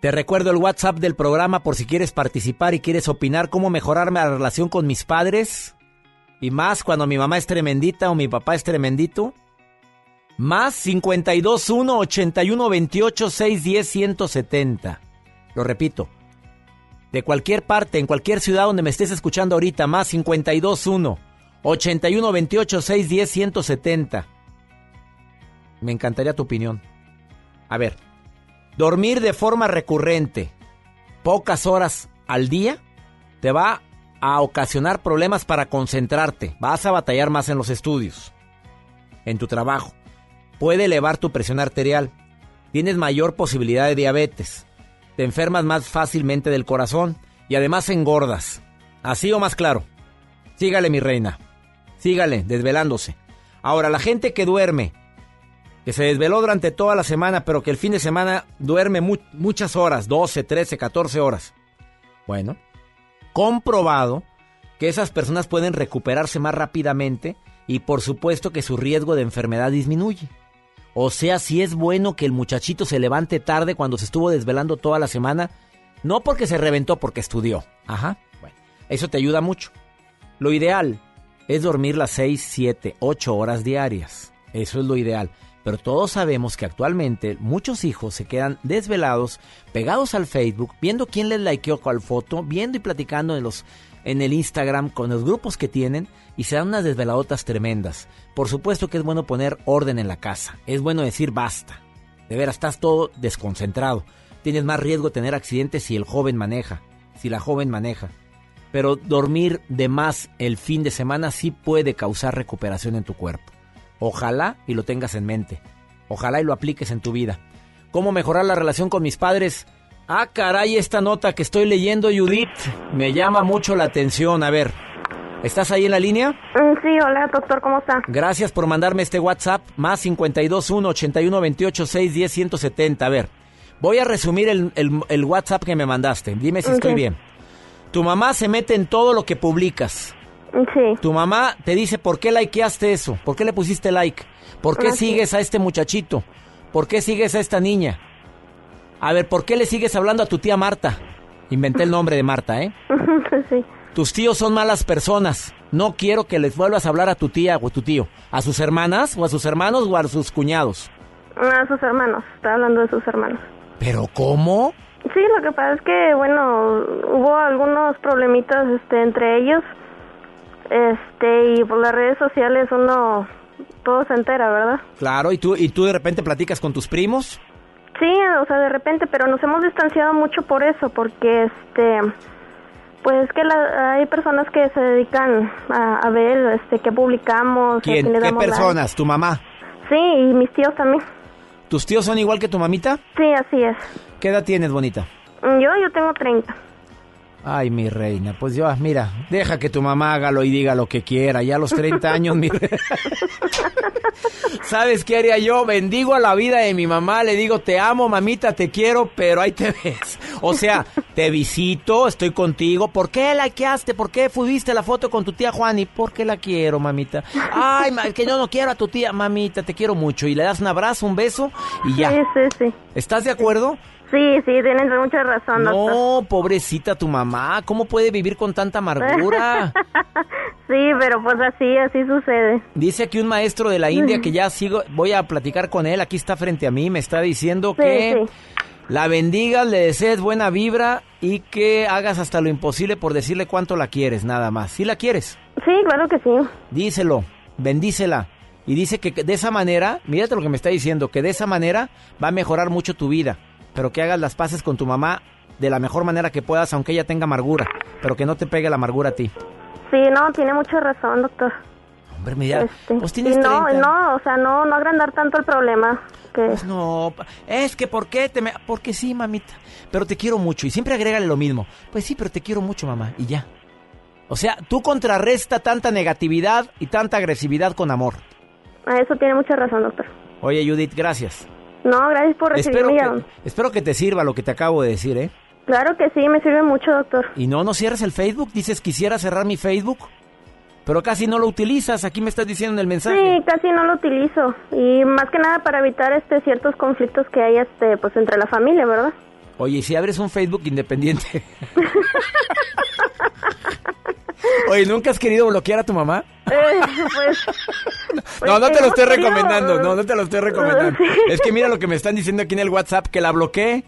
Te recuerdo el WhatsApp del programa por si quieres participar y quieres opinar cómo mejorarme la relación con mis padres. Y más cuando mi mamá es tremendita o mi papá es tremendito. Más 521 81 28 610 170. Lo repito. De cualquier parte, en cualquier ciudad donde me estés escuchando ahorita, más 521 81 28 610 170. Me encantaría tu opinión. A ver, dormir de forma recurrente, pocas horas al día, te va a ocasionar problemas para concentrarte. Vas a batallar más en los estudios, en tu trabajo. Puede elevar tu presión arterial. Tienes mayor posibilidad de diabetes. Te enfermas más fácilmente del corazón y además engordas. Así o más claro. Sígale, mi reina. Sígale, desvelándose. Ahora, la gente que duerme, que se desveló durante toda la semana, pero que el fin de semana duerme mu- muchas horas, 12, 13, 14 horas. Bueno, comprobado que esas personas pueden recuperarse más rápidamente y por supuesto que su riesgo de enfermedad disminuye. O sea, si es bueno que el muchachito se levante tarde cuando se estuvo desvelando toda la semana, no porque se reventó, porque estudió. Ajá. Bueno, eso te ayuda mucho. Lo ideal es dormir las 6, 7, 8 horas diarias. Eso es lo ideal. Pero todos sabemos que actualmente muchos hijos se quedan desvelados, pegados al Facebook, viendo quién les likeó cuál foto, viendo y platicando en los en el Instagram con los grupos que tienen y se dan unas desveladotas tremendas. Por supuesto que es bueno poner orden en la casa. Es bueno decir basta. De veras, estás todo desconcentrado. Tienes más riesgo de tener accidentes si el joven maneja, si la joven maneja. Pero dormir de más el fin de semana sí puede causar recuperación en tu cuerpo. Ojalá y lo tengas en mente. Ojalá y lo apliques en tu vida. ¿Cómo mejorar la relación con mis padres? Ah, caray, esta nota que estoy leyendo, Judith, me llama mucho la atención. A ver, ¿estás ahí en la línea? Mm, Sí, hola doctor, ¿cómo está? Gracias por mandarme este WhatsApp, más 521 81 28 610 170. A ver, voy a resumir el, el- el WhatsApp que me mandaste. Dime si estoy bien. Tu mamá se mete en todo lo que publicas. Sí. Tu mamá te dice, ¿por qué likeaste eso? ¿Por qué le pusiste like? ¿Por qué Ah, sí. sigues a este muchachito? ¿Por qué sigues a esta niña? A ver, ¿por qué le sigues hablando a tu tía Marta? Inventé el nombre de Marta, ¿eh? sí. Tus tíos son malas personas. No quiero que les vuelvas a hablar a tu tía o a tu tío. ¿A sus hermanas o a sus hermanos o a sus cuñados? A sus hermanos, está hablando de sus hermanos. ¿Pero cómo? Sí, lo que pasa es que, bueno, hubo algunos problemitas este, entre ellos. Este, y por las redes sociales uno todo se entera, ¿verdad? Claro, ¿y tú, y tú de repente platicas con tus primos? Sí, o sea, de repente, pero nos hemos distanciado mucho por eso, porque este pues es que la- hay personas que se dedican a, a ver este que publicamos, ¿Quién? le ¿Qué damos like. personas? ¿Tu mamá? Sí, y mis tíos también. ¿Tus tíos son igual que tu mamita? Sí, así es. ¿Qué edad tienes, bonita? Yo yo tengo 30. Ay, mi reina, pues yo, mira, deja que tu mamá hágalo y diga lo que quiera. Ya a los 30 años, mi re- ¿Sabes qué haría yo? Bendigo a la vida de mi mamá, le digo, te amo, mamita, te quiero, pero ahí te ves. O sea, te visito, estoy contigo. ¿Por qué likeaste? ¿Por qué fuiste la foto con tu tía Juani? Porque la quiero, mamita. Ay, ma- que yo no quiero a tu tía, mamita, te quiero mucho. Y le das un abrazo, un beso y ya. Sí, sí, sí. ¿Estás de acuerdo? Sí, sí, tienes mucha razón, doctor. No, pobrecita tu mamá, ¿cómo puede vivir con tanta amargura? Sí, pero pues así, así sucede. Dice aquí un maestro de la India que ya sigo, voy a platicar con él, aquí está frente a mí, me está diciendo Sí, que sí. la bendigas, le desees buena vibra y que hagas hasta lo imposible por decirle cuánto la quieres, nada más. ¿Sí la quieres? Sí, claro que sí. Díselo, bendícela. Y dice que de esa manera, mírate lo que me está diciendo, que de esa manera va a mejorar mucho tu vida, pero que hagas las paces con tu mamá de la mejor manera que puedas, aunque ella tenga amargura, pero que no te pegue la amargura a ti. Sí, no, tiene mucha razón, doctor. Hombre, mira, Este, pues tienes y no, 30. no, o sea, no, no agrandar tanto el problema. Que... Pues no, es que ¿por qué te me...? Porque sí, mamita, pero te quiero mucho. Y siempre agrégale lo mismo. Pues sí, pero te quiero mucho, mamá, y ya. O sea, tú contrarresta tanta negatividad y tanta agresividad con amor. Eso tiene mucha razón, doctor. Oye, Judith, gracias. No, gracias por recibir Espero mi que, llamada. espero que te sirva lo que te acabo de decir, ¿eh? Claro que sí, me sirve mucho, doctor. Y no, no cierres el Facebook. Dices, quisiera cerrar mi Facebook. Pero casi no lo utilizas, aquí me estás diciendo en el mensaje. Sí, casi no lo utilizo y más que nada para evitar este ciertos conflictos que hay este pues entre la familia, ¿verdad? Oye, ¿y si abres un Facebook independiente. Oye, ¿nunca has querido bloquear a tu mamá? Eh, pues, no, no te lo estoy querido, recomendando, no, no te lo estoy recomendando. Sí. Es que mira lo que me están diciendo aquí en el WhatsApp, que la bloqueé.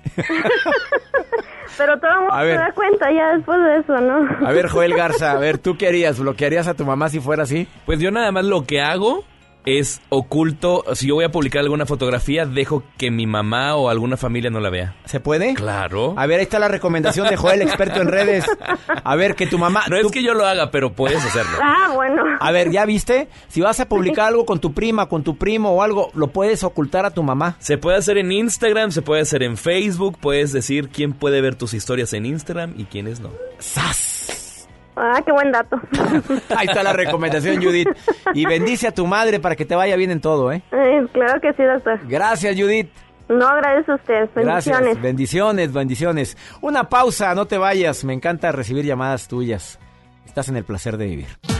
Pero todo el mundo se da cuenta ya después de eso, ¿no? A ver, Joel Garza, a ver, ¿tú qué harías? ¿Bloquearías a tu mamá si fuera así? Pues yo nada más lo que hago es oculto. Si yo voy a publicar alguna fotografía, dejo que mi mamá o alguna familia no la vea. ¿Se puede? Claro. A ver, ahí está la recomendación de Joel, experto en redes. A ver, que tu mamá... No es que yo lo haga, pero puedes hacerlo. Ah, bueno. A ver, ¿ya viste? Si vas a publicar algo con tu prima, con tu primo o algo, lo puedes ocultar a tu mamá. Se puede hacer en Instagram, se puede hacer en Facebook, puedes decir quién puede ver tus historias en Instagram y quiénes no. Ah, qué buen dato. Ahí está la recomendación, Judith. Y bendice a tu madre para que te vaya bien en todo, ¿eh? Eh, claro que sí, doctor. Gracias, Judith. No, gracias a usted. Bendiciones. Gracias. Bendiciones, bendiciones. Una pausa, no te vayas. Me encanta recibir llamadas tuyas. Estás en el placer de vivir.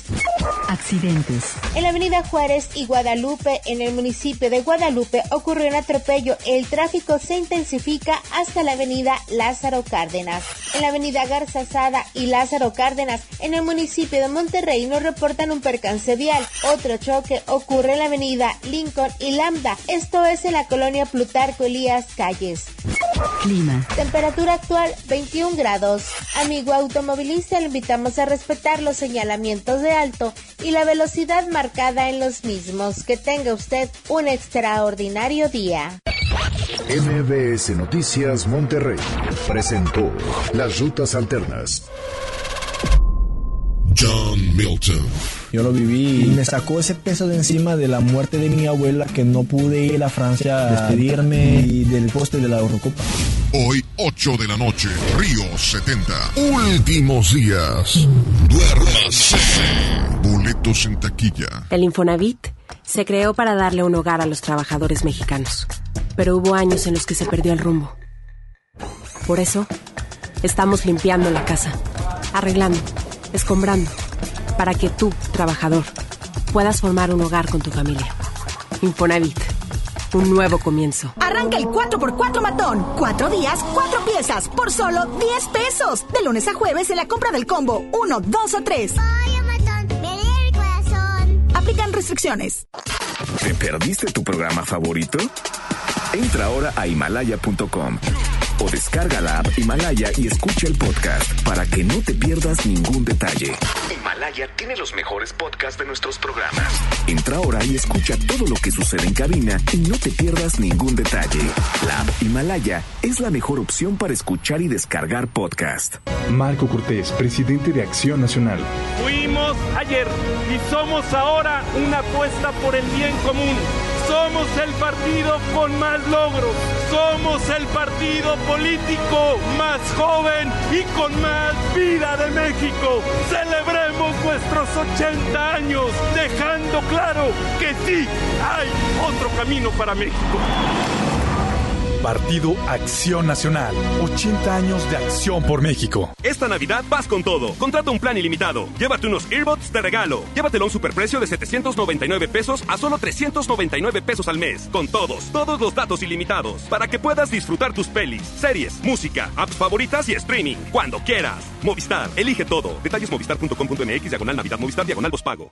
Accidentes. En la avenida Juárez y Guadalupe, en el municipio de Guadalupe, ocurrió un atropello. El tráfico se intensifica hasta la avenida Lázaro Cárdenas. En la avenida Garzazada y Lázaro Cárdenas, en el municipio de Monterrey, nos reportan un percance vial. Otro choque ocurre en la avenida Lincoln y Lambda. Esto es en la colonia Plutarco Elías Calles. Clima. Temperatura actual 21 grados. Amigo automovilista, le invitamos a respetar los señalamientos de alto y la velocidad marcada en los mismos. Que tenga usted un extraordinario día. MBS Noticias Monterrey presentó Las Rutas Alternas. John Milton. Yo lo viví y me sacó ese peso de encima de la muerte de mi abuela que no pude ir a Francia a despedirme y del poste de la Eurocopa. Hoy, 8 de la noche, Río 70. Últimos días. Duérmase. Boletos en taquilla. El Infonavit se creó para darle un hogar a los trabajadores mexicanos, pero hubo años en los que se perdió el rumbo. Por eso, estamos limpiando la casa, arreglando, escombrando, para que tú, trabajador, puedas formar un hogar con tu familia. Infonavit, un nuevo comienzo. Arranca el 4x4 matón. Cuatro días, cuatro piezas, por solo 10 pesos. De lunes a jueves en la compra del combo 1, 2 o 3. Aplican restricciones. ¿Te perdiste tu programa favorito? Entra ahora a himalaya.com o descarga la app Himalaya y escucha el podcast para que no te pierdas ningún detalle. Himalaya tiene los mejores podcasts de nuestros programas. Entra ahora y escucha todo lo que sucede en cabina y no te pierdas ningún detalle. La app Himalaya es la mejor opción para escuchar y descargar podcast. Marco Cortés, presidente de Acción Nacional. Fuimos ayer y somos ahora una apuesta por el bien común. Somos el partido con más logros. Somos el partido político más joven y con más vida de México. Celebremos nuestros 80 años dejando claro que sí hay otro camino para México. Partido Acción Nacional. 80 años de acción por México. Esta Navidad vas con todo. Contrata un plan ilimitado. Llévate unos earbuds de regalo. Llévatelo a un superprecio de 799 pesos a solo 399 pesos al mes. Con todos, todos los datos ilimitados. Para que puedas disfrutar tus pelis, series, música, apps favoritas y streaming. Cuando quieras. Movistar, elige todo. Detalles movistar.com.mx, diagonal Navidad, Movistar, diagonal pago.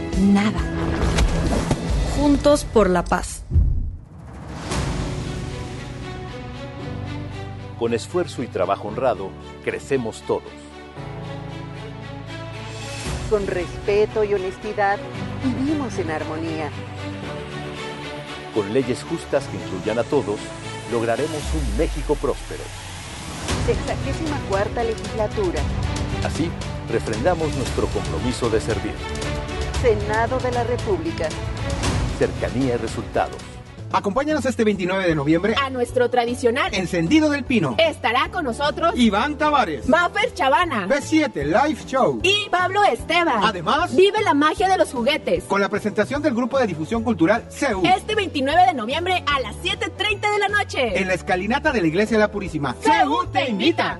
Nada. Juntos por la paz. Con esfuerzo y trabajo honrado, crecemos todos. Con respeto y honestidad, vivimos en armonía. Con leyes justas que incluyan a todos, lograremos un México próspero. Sexagésima cuarta legislatura. Así, refrendamos nuestro compromiso de servir. Senado de la República. Cercanía y resultados. Acompáñanos este 29 de noviembre a nuestro tradicional Encendido del Pino. Estará con nosotros Iván Tavares, Maffer Chavana, B7 Live Show y Pablo Esteban. Además, vive la magia de los juguetes con la presentación del grupo de difusión cultural CEU. Este 29 de noviembre a las 7:30 de la noche en la escalinata de la Iglesia de la Purísima. CEU te invita.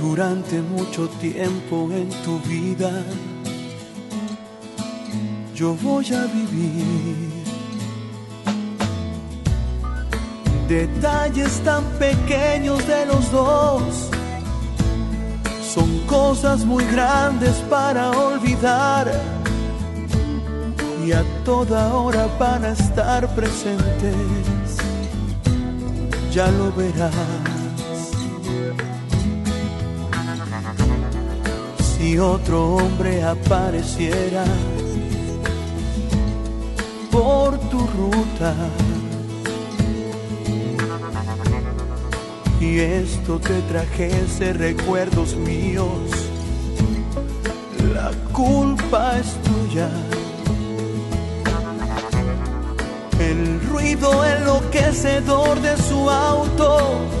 Durante mucho tiempo en tu vida yo voy a vivir detalles tan pequeños de los dos. Son cosas muy grandes para olvidar y a toda hora van a estar presentes. Ya lo verás. Si otro hombre apareciera por tu ruta. Y esto te trajese recuerdos míos, la culpa es tuya. El ruido enloquecedor de su auto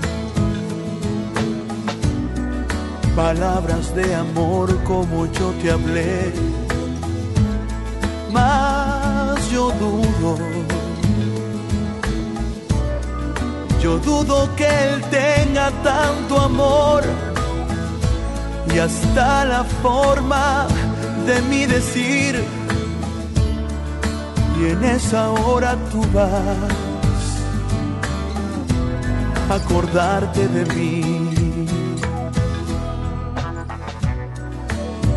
palabras de amor como yo te hablé, mas yo dudo, yo dudo que él tenga tanto amor y hasta la forma de mi decir, y en esa hora tú vas a acordarte de mí.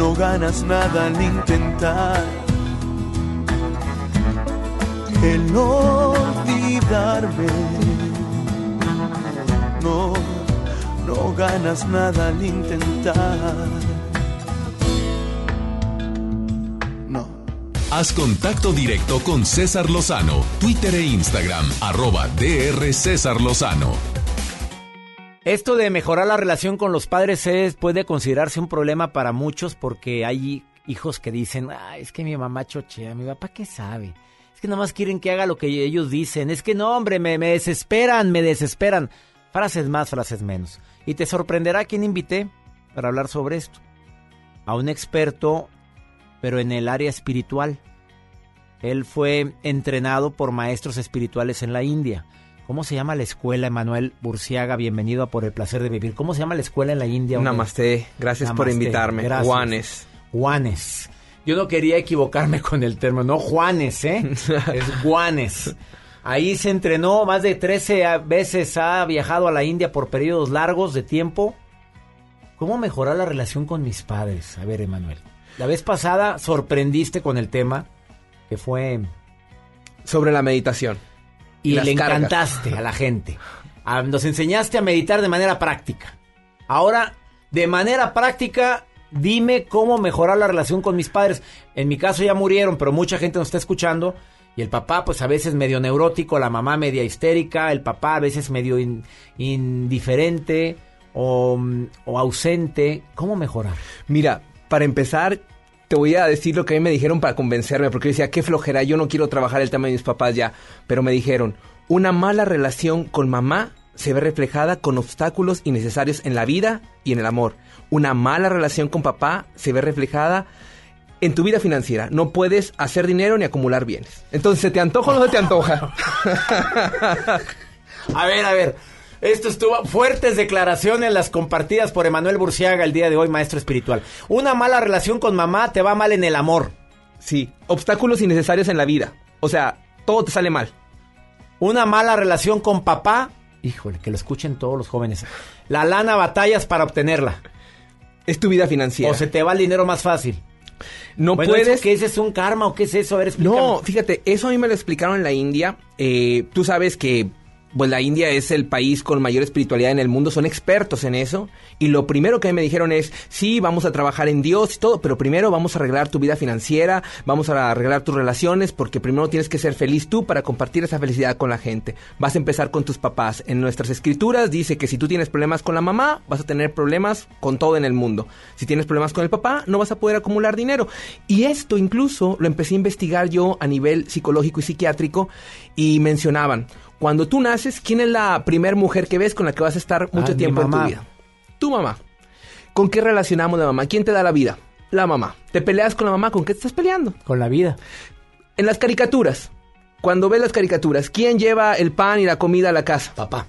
no ganas nada al intentar el olvidarme. No, no ganas nada al intentar. Haz contacto directo con César Lozano, Twitter e Instagram, arroba DR César Lozano. Esto de mejorar la relación con los padres es, puede considerarse un problema para muchos porque hay hijos que dicen, Ay, es que mi mamá chochea, mi papá qué sabe. Es que nada más quieren que haga lo que ellos dicen. Es que no, hombre, me, me desesperan, me desesperan. Frases más, frases menos. Y te sorprenderá quién invité para hablar sobre esto. A un experto, pero en el área espiritual. Él fue entrenado por maestros espirituales en la India. ¿Cómo se llama la escuela, Emanuel Burciaga? Bienvenido a Por el Placer de Vivir. ¿Cómo se llama la escuela en la India? Namaste. Gracias por invitarme. Gracias. Juanes. Juanes. Yo no quería equivocarme con el término. No Juanes, ¿eh? es Juanes. Ahí se entrenó más de 13 veces. Ha viajado a la India por periodos largos de tiempo. ¿Cómo mejorar la relación con mis padres? A ver, Emanuel. La vez pasada sorprendiste con el tema que fue... Sobre la meditación. Y le cargas. encantaste a la gente. Nos enseñaste a meditar de manera práctica. Ahora, de manera práctica, dime cómo mejorar la relación con mis padres. En mi caso ya murieron, pero mucha gente nos está escuchando. Y el papá, pues a veces medio neurótico, la mamá media histérica, el papá a veces medio in- indiferente o, o ausente. ¿Cómo mejorar? Mira, para empezar, te voy a decir lo que a mí me dijeron para convencerme, porque yo decía, qué flojera, yo no quiero trabajar el tema de mis papás ya. Pero me dijeron, una mala relación con mamá se ve reflejada con obstáculos innecesarios en la vida y en el amor. Una mala relación con papá se ve reflejada en tu vida financiera. No puedes hacer dinero ni acumular bienes. Entonces, ¿se te antoja o no se te antoja? A ver, a ver. Esto estuvo fuertes declaraciones las compartidas por Emanuel Burciaga el día de hoy, maestro espiritual. Una mala relación con mamá te va mal en el amor. Sí, obstáculos innecesarios en la vida. O sea, todo te sale mal. Una mala relación con papá, híjole, que lo escuchen todos los jóvenes. La lana batallas para obtenerla. Es tu vida financiera. O se te va el dinero más fácil. No Bueno, puedes... ¿eso ¿Qué es? ¿Es un karma o qué es eso? A ver, explícame. No, fíjate, eso a mí me lo explicaron en la India. Eh, tú sabes que pues la India es el país con mayor espiritualidad en el mundo, son expertos en eso. Y lo primero que me dijeron es, sí, vamos a trabajar en Dios y todo, pero primero vamos a arreglar tu vida financiera, vamos a arreglar tus relaciones, porque primero tienes que ser feliz tú para compartir esa felicidad con la gente. Vas a empezar con tus papás. En nuestras escrituras dice que si tú tienes problemas con la mamá, vas a tener problemas con todo en el mundo. Si tienes problemas con el papá, no vas a poder acumular dinero. Y esto incluso lo empecé a investigar yo a nivel psicológico y psiquiátrico y mencionaban, cuando tú naces, ¿quién es la primer mujer que ves con la que vas a estar mucho Ah, tiempo en tu vida? Tu mamá. ¿Con qué relacionamos la mamá? ¿Quién te da la vida? La mamá. ¿Te peleas con la mamá? ¿Con qué te estás peleando? Con la vida. En las caricaturas, cuando ves las caricaturas, ¿quién lleva el pan y la comida a la casa? Papá.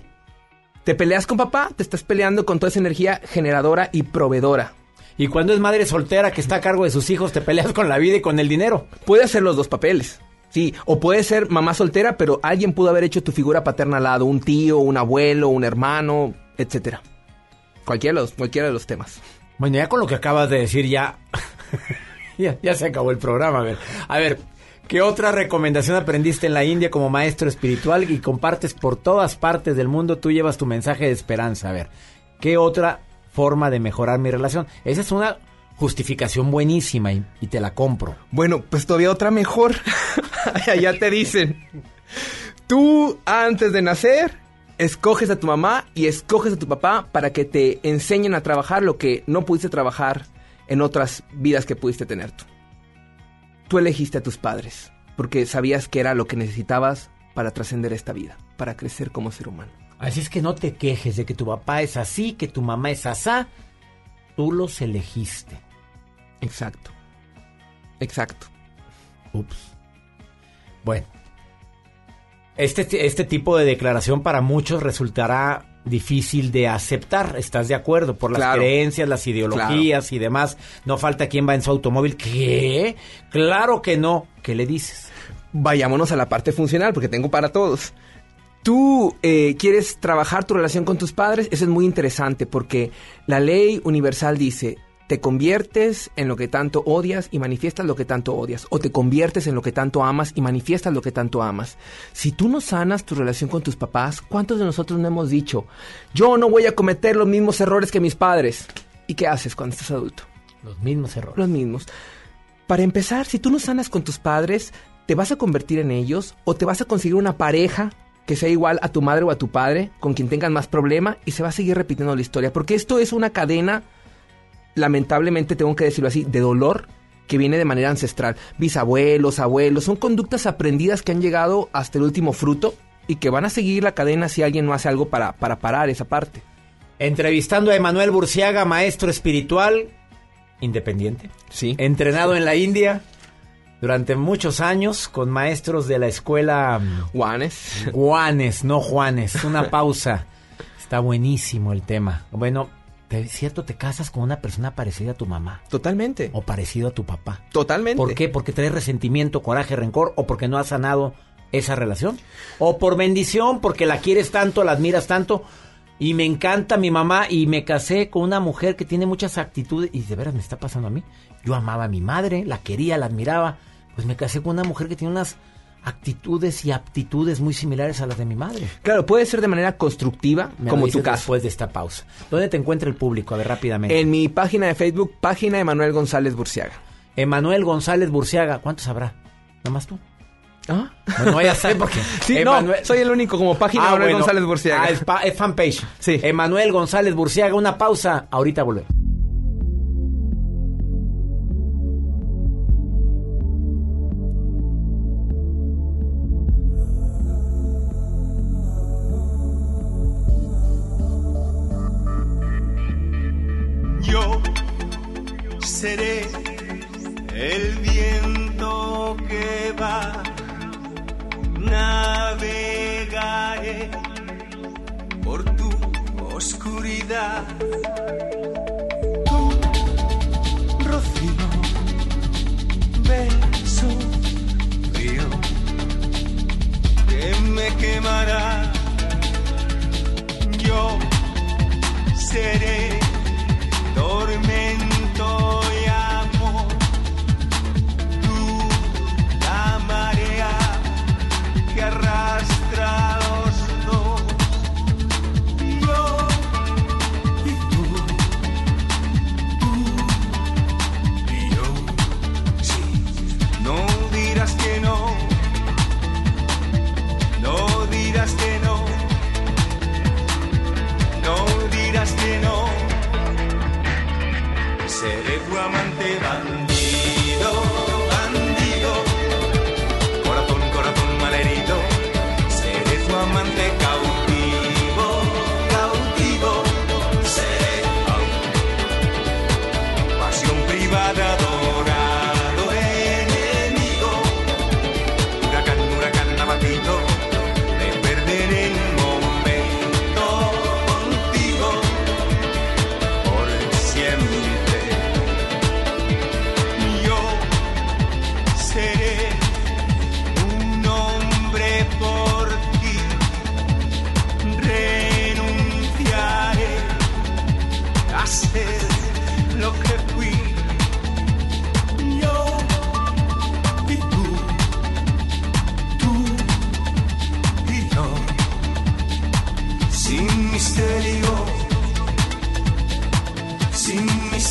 ¿Te peleas con papá? Te estás peleando con toda esa energía generadora y proveedora. Y cuando es madre soltera que está a cargo de sus hijos, te peleas con la vida y con el dinero. Puede hacer los dos papeles. Sí, o puede ser mamá soltera, pero alguien pudo haber hecho tu figura paterna al lado, un tío, un abuelo, un hermano, etcétera. Cualquiera de los, cualquiera de los temas. Bueno, ya con lo que acabas de decir, ya, ya, ya se acabó el programa. A ver, a ver, ¿qué otra recomendación aprendiste en la India como maestro espiritual y compartes por todas partes del mundo? Tú llevas tu mensaje de esperanza. A ver, ¿qué otra forma de mejorar mi relación? Esa es una justificación buenísima y, y te la compro. Bueno, pues todavía otra mejor. ya te dicen. Tú, antes de nacer, escoges a tu mamá y escoges a tu papá para que te enseñen a trabajar lo que no pudiste trabajar en otras vidas que pudiste tener tú. Tú elegiste a tus padres porque sabías que era lo que necesitabas para trascender esta vida, para crecer como ser humano. Así es que no te quejes de que tu papá es así, que tu mamá es asá. Tú los elegiste. Exacto. Exacto. Ups. Bueno. Este, este tipo de declaración para muchos resultará difícil de aceptar, ¿estás de acuerdo? Por las Claro. creencias, las ideologías y demás. No falta quien va en su automóvil. ¿Qué? Claro que no. ¿Qué le dices? Vayámonos a la parte funcional, porque tengo para todos. Tú eh, quieres trabajar tu relación con tus padres, eso es muy interesante, porque la ley universal dice, te conviertes en lo que tanto odias y manifiestas lo que tanto odias, o te conviertes en lo que tanto amas y manifiestas lo que tanto amas. Si tú no sanas tu relación con tus papás, ¿cuántos de nosotros no hemos dicho, yo no voy a cometer los mismos errores que mis padres? ¿Y qué haces cuando estás adulto? Los mismos errores. Los mismos. Para empezar, si tú no sanas con tus padres, ¿te vas a convertir en ellos o te vas a conseguir una pareja que sea igual a tu madre o a tu padre, con quien tengan más problema y se va a seguir repitiendo la historia? Porque esto es una cadena, lamentablemente tengo que decirlo así, de dolor que viene de manera ancestral. Bisabuelos, abuelos, son conductas aprendidas que han llegado hasta el último fruto y que van a seguir la cadena si alguien no hace algo para, para parar esa parte. Entrevistando a Emanuel Burciaga, maestro espiritual, independiente. Sí. Entrenado en la India durante muchos años con maestros de la escuela mm, Juanes. Juanes, no Juanes. Una pausa. Está buenísimo el tema. Bueno, ¿te- ¿es cierto te casas con una persona parecida a tu mamá? Totalmente. O parecido a tu papá. Totalmente. ¿Por qué? ¿Porque traes resentimiento, coraje, rencor? ¿O porque no has sanado esa relación? ¿O por bendición? ¿Porque la quieres tanto, la admiras tanto? Y me encanta mi mamá y me casé con una mujer que tiene muchas actitudes. Y de veras me está pasando a mí. Yo amaba a mi madre, la quería, la admiraba. Pues me casé con una mujer que tiene unas actitudes y aptitudes muy similares a las de mi madre. Claro, puede ser de manera constructiva, Me como tu caso. Después de esta pausa. ¿Dónde te encuentra el público? A ver, rápidamente. En mi página de Facebook, página de Manuel González Burciaga. Emanuel González Burciaga. ¿Cuántos habrá? ¿Nomás tú? ¿Ah? No, no, ya sé porque... Sí, Emanuel- no, soy el único como página Ah, Manuel bueno. González Burciaga. Ah, es fanpage. Sí. Emanuel González Burciaga. Una pausa. Ahorita volvemos. Yo seré el viento que va, navegaré por tu oscuridad. Tu rocío, beso frío que me quemará. Yo seré remain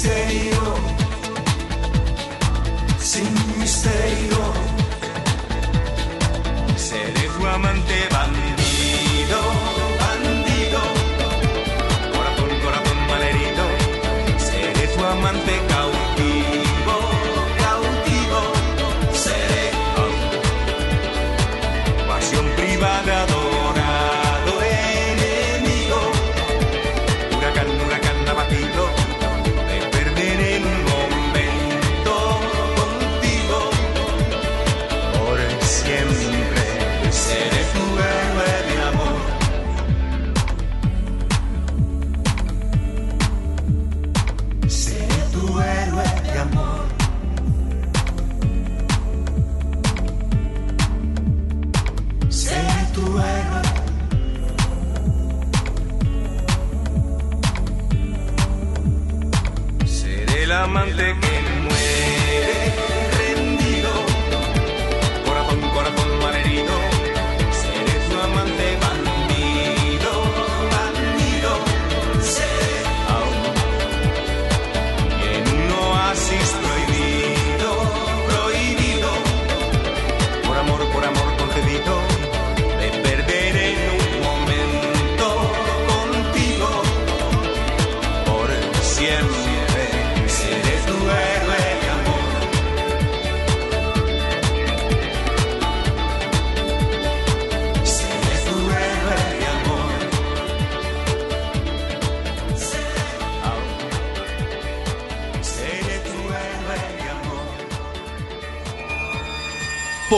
misterio, sin misterio. Seré tu amante bandido,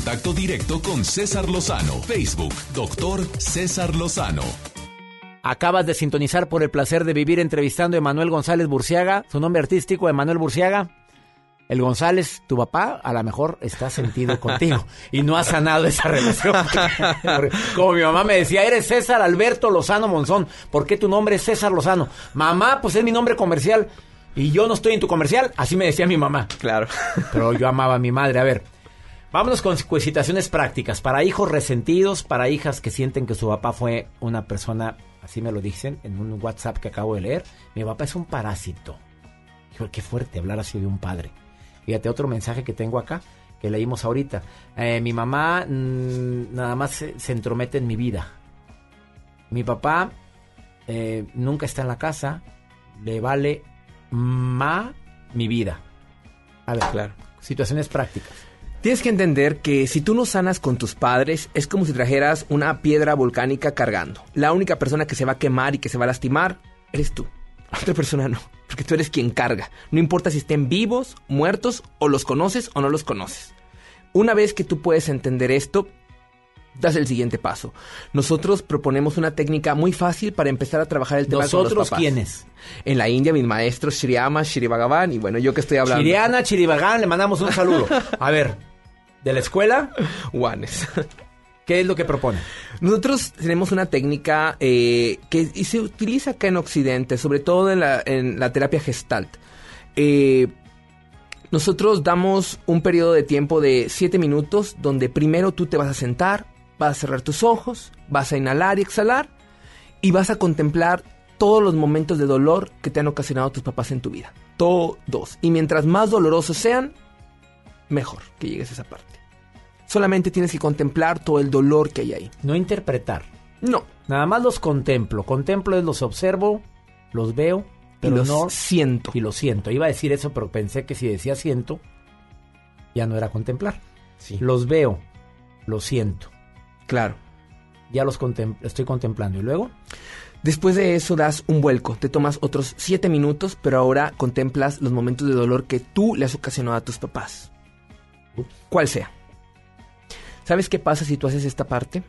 Contacto directo con César Lozano. Facebook, doctor César Lozano. Acabas de sintonizar por el placer de vivir entrevistando a Emanuel González Burciaga, su nombre artístico, Emanuel Burciaga. El González, tu papá, a lo mejor está sentido contigo y no ha sanado esa relación. Como mi mamá me decía, eres César Alberto Lozano Monzón. ¿Por qué tu nombre es César Lozano? Mamá, pues es mi nombre comercial y yo no estoy en tu comercial. Así me decía mi mamá. Claro. Pero yo amaba a mi madre. A ver, vámonos con situaciones prácticas. Para hijos resentidos, para hijas que sienten que su papá fue una persona, así me lo dicen en un WhatsApp que acabo de leer. Mi papá es un parásito. Hijo, qué fuerte hablar así de un padre. Fíjate, otro mensaje que tengo acá, que leímos ahorita. Eh, mi mamá mm, nada más se, se entromete en mi vida. Mi papá eh, nunca está en la casa. Le vale ma mi vida. A ver, Claro. situaciones prácticas. Tienes que entender que si tú no sanas con tus padres, es como si trajeras una piedra volcánica cargando. La única persona que se va a quemar y que se va a lastimar eres tú. Otra persona no, porque tú eres quien carga. No importa si estén vivos, muertos, o los conoces o no los conoces. Una vez que tú puedes entender esto, das el siguiente paso. Nosotros proponemos una técnica muy fácil para empezar a trabajar el tema con los ¿Nosotros papás. quiénes? En la India, mis maestros Shriyama, Shri Bhagavan, y bueno, yo que estoy hablando. Chiriana, Chiribagán, le mandamos un saludo. A ver, de la escuela, Juanes. ¿qué es lo que propone? Nosotros tenemos una técnica eh, que y se utiliza acá en Occidente, sobre todo en la, en la terapia gestalt. Eh, nosotros damos un periodo de tiempo de 7 minutos donde primero tú te vas a sentar, vas a cerrar tus ojos, vas a inhalar y exhalar y vas a contemplar todos los momentos de dolor que te han ocasionado tus papás en tu vida. Todos. Y mientras más dolorosos sean, mejor que llegues a esa parte. Solamente tienes que contemplar todo el dolor que hay ahí. No interpretar. No. Nada más los contemplo. Contemplo es los observo, los veo, pero los no siento. y lo siento. Iba a decir eso, pero pensé que si decía siento, ya no era contemplar. Sí. Los veo, los siento. Claro. Ya los contem- estoy contemplando. ¿Y luego? Después de eso das un vuelco, te tomas otros 7 minutos, pero ahora contemplas los momentos de dolor que tú le has ocasionado a tus papás. Cual sea. ¿Sabes qué pasa si tú haces esta parte?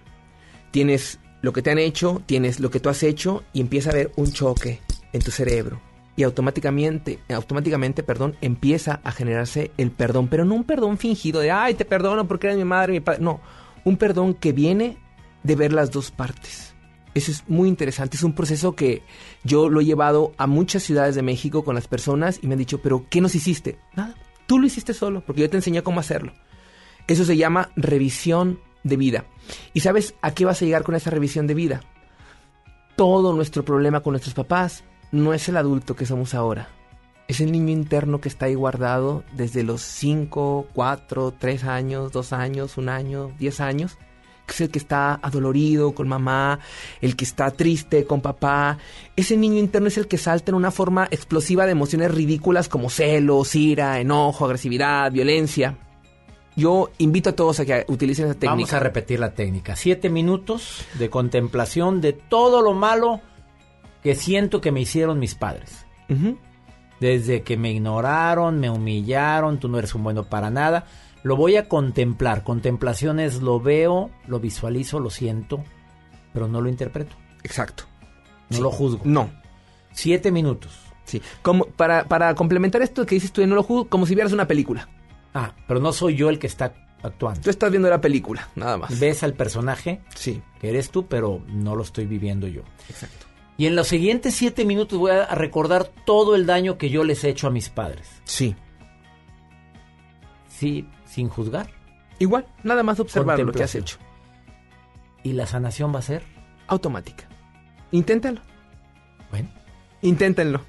Tienes lo que te han hecho, tienes lo que tú has hecho y empieza a haber un choque en tu cerebro. Y automáticamente, automáticamente, perdón, empieza a generarse el perdón, pero no un perdón fingido de, ay, te perdono porque eres mi madre, mi padre. No, un perdón que viene de ver las dos partes. Eso es muy interesante, es un proceso que yo lo he llevado a muchas ciudades de México con las personas y me han dicho, pero ¿qué nos hiciste? Nada, tú lo hiciste solo, porque yo te enseñé cómo hacerlo. Eso se llama revisión de vida. ¿Y sabes a qué vas a llegar con esa revisión de vida? Todo nuestro problema con nuestros papás no es el adulto que somos ahora. Es el niño interno que está ahí guardado desde los 5, 4, 3 años, 2 años, 1 año, 10 años. Que es el que está adolorido con mamá, el que está triste con papá. Ese niño interno es el que salta en una forma explosiva de emociones ridículas como celos, ira, enojo, agresividad, violencia. Yo invito a todos a que utilicen esa técnica. Vamos a repetir la técnica. Siete minutos de contemplación de todo lo malo que siento que me hicieron mis padres. Desde que me ignoraron, me humillaron, tú no eres un bueno para nada. Lo voy a contemplar. Contemplación es lo veo, lo visualizo, lo siento, pero no lo interpreto. Exacto. No Sí. lo juzgo. No. Siete minutos. Sí. Como para, para complementar esto que dices tú no lo juzgo, como si vieras una película. Ah, pero no soy yo el que está actuando. Tú estás viendo la película, nada más. Ves al personaje Sí. que eres tú, pero no lo estoy viviendo yo. Exacto. Y en los siguientes siete minutos voy a recordar todo el daño que yo les he hecho a mis padres. Sí. Sí, sin juzgar. Igual, nada más observar lo que has hecho. ¿Y la sanación va a ser? Automática. Inténtalo. Bueno. Inténtenlo.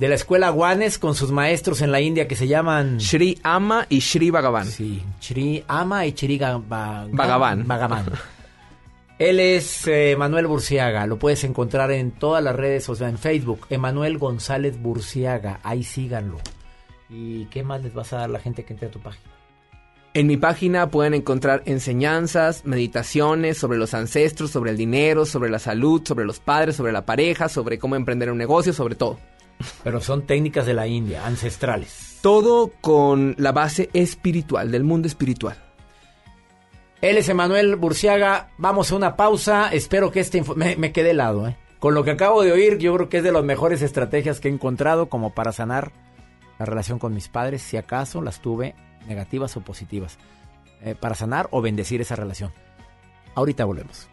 De la escuela Guanes con sus maestros en la India que se llaman... Shri Ama y Shri Bhagavan. Sí, Shri Ama y Ba- Bhagavan. Bhagavan. Él es eh, Manuel Burciaga, lo puedes encontrar en todas las redes, o sea, en Facebook, Emanuel González Burciaga, ahí síganlo. ¿Y qué más les vas a dar a la gente que entre a tu página? En mi página pueden encontrar enseñanzas, meditaciones sobre los ancestros, sobre el dinero, sobre la salud, sobre los padres, sobre la pareja, sobre cómo emprender un negocio, sobre todo. Pero son técnicas de la India, ancestrales. Todo con la base espiritual, del mundo espiritual. Él es Emanuel Burciaga. Vamos a una pausa. Espero que este me, me quede helado, ¿eh? Con lo que acabo de oír, yo creo que es de las mejores estrategias que he encontrado como para sanar la relación con mis padres, si acaso las tuve negativas o positivas. Eh, para sanar o bendecir esa relación. Ahorita volvemos.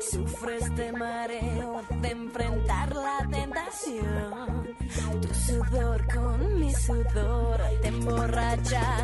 Sufres de mareo de enfrentar la tentación. Tu sudor con mi sudor te emborrachas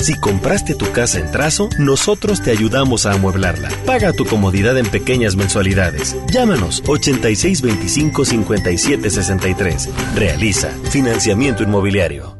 Si compraste tu casa en trazo, nosotros te ayudamos a amueblarla. Paga tu comodidad en pequeñas mensualidades. Llámanos 8625-5763. Realiza financiamiento inmobiliario.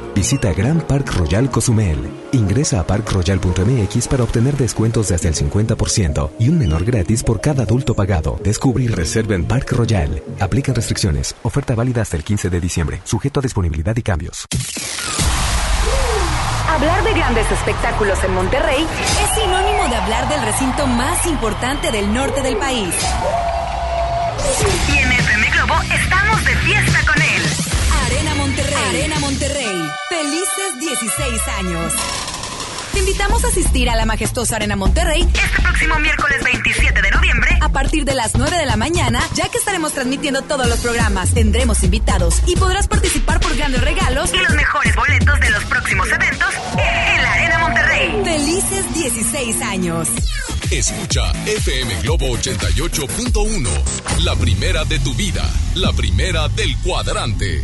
Visita Grand Park Royal Cozumel. Ingresa a parkroyal.mx para obtener descuentos de hasta el 50% y un menor gratis por cada adulto pagado. Descubre y reserva en Park Royal. Aplican restricciones. Oferta válida hasta el 15 de diciembre. Sujeto a disponibilidad y cambios. Hablar de grandes espectáculos en Monterrey es sinónimo de hablar del recinto más importante del norte del país. Y en FM Globo estamos de fiesta con él. Arena Monterrey. Arena Monterrey. Felices 16 años. Te invitamos a asistir a la majestuosa Arena Monterrey este próximo miércoles 27 de noviembre a partir de las 9 de la mañana, ya que estaremos transmitiendo todos los programas. Tendremos invitados y podrás participar por grandes regalos y los mejores boletos de los próximos eventos en la Arena Monterrey. Felices 16 años. Escucha FM Globo 88.1. La primera de tu vida. La primera del cuadrante.